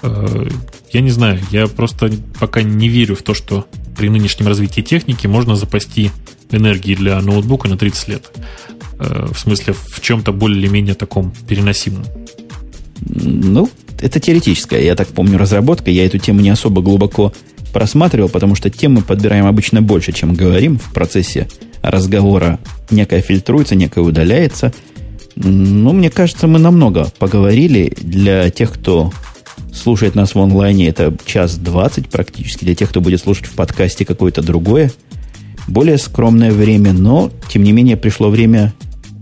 Э, я не знаю, я просто пока не верю в то, что при нынешнем развитии техники можно запасти энергии для ноутбука на 30 лет. Э, в смысле, в чем-то более-менее таком переносимом. Ну, это теоретическая, я так помню, разработка. Я эту тему не особо глубоко просматривал, потому что темы подбираем обычно больше, чем говорим в процессе разговора. Некое фильтруется, некое удаляется. Но мне кажется, мы намного поговорили для тех, кто слушает нас в онлайне, это час двадцать практически. Для тех, кто будет слушать в подкасте какое-то другое, более скромное время, но, тем не менее, пришло время,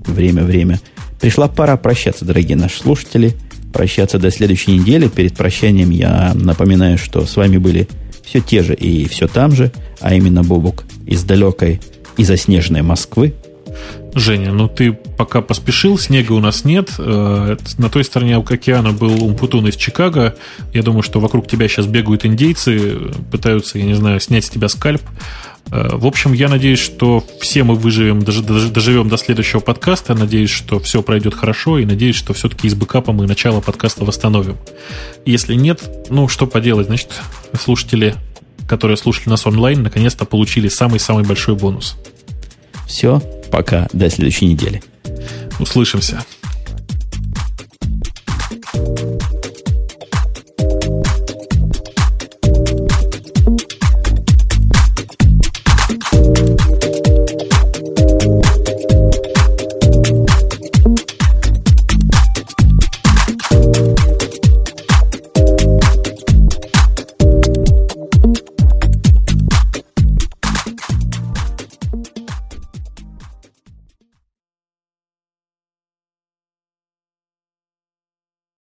время, время. Пришла пора прощаться, дорогие наши слушатели. Прощаться до следующей недели. Перед прощанием я напоминаю, что с вами были все те же и все там же, а именно Бобук из далекой и заснеженной Москвы. Женя, ну ты пока поспешил, снега у нас нет. Э, на той стороне океана был Умпутун из Чикаго. Я думаю, что вокруг тебя сейчас бегают индейцы, пытаются, я не знаю, снять с тебя скальп. Э, в общем, я надеюсь, что все мы выживем, даже, доживем до следующего подкаста. Надеюсь, что все пройдет хорошо, и надеюсь, что все-таки из бэкапа мы начало подкаста восстановим. Если нет, ну что поделать, значит, слушатели, которые слушали нас онлайн, наконец-то получили самый-самый большой бонус. Все, пока, до следующей недели. Услышимся.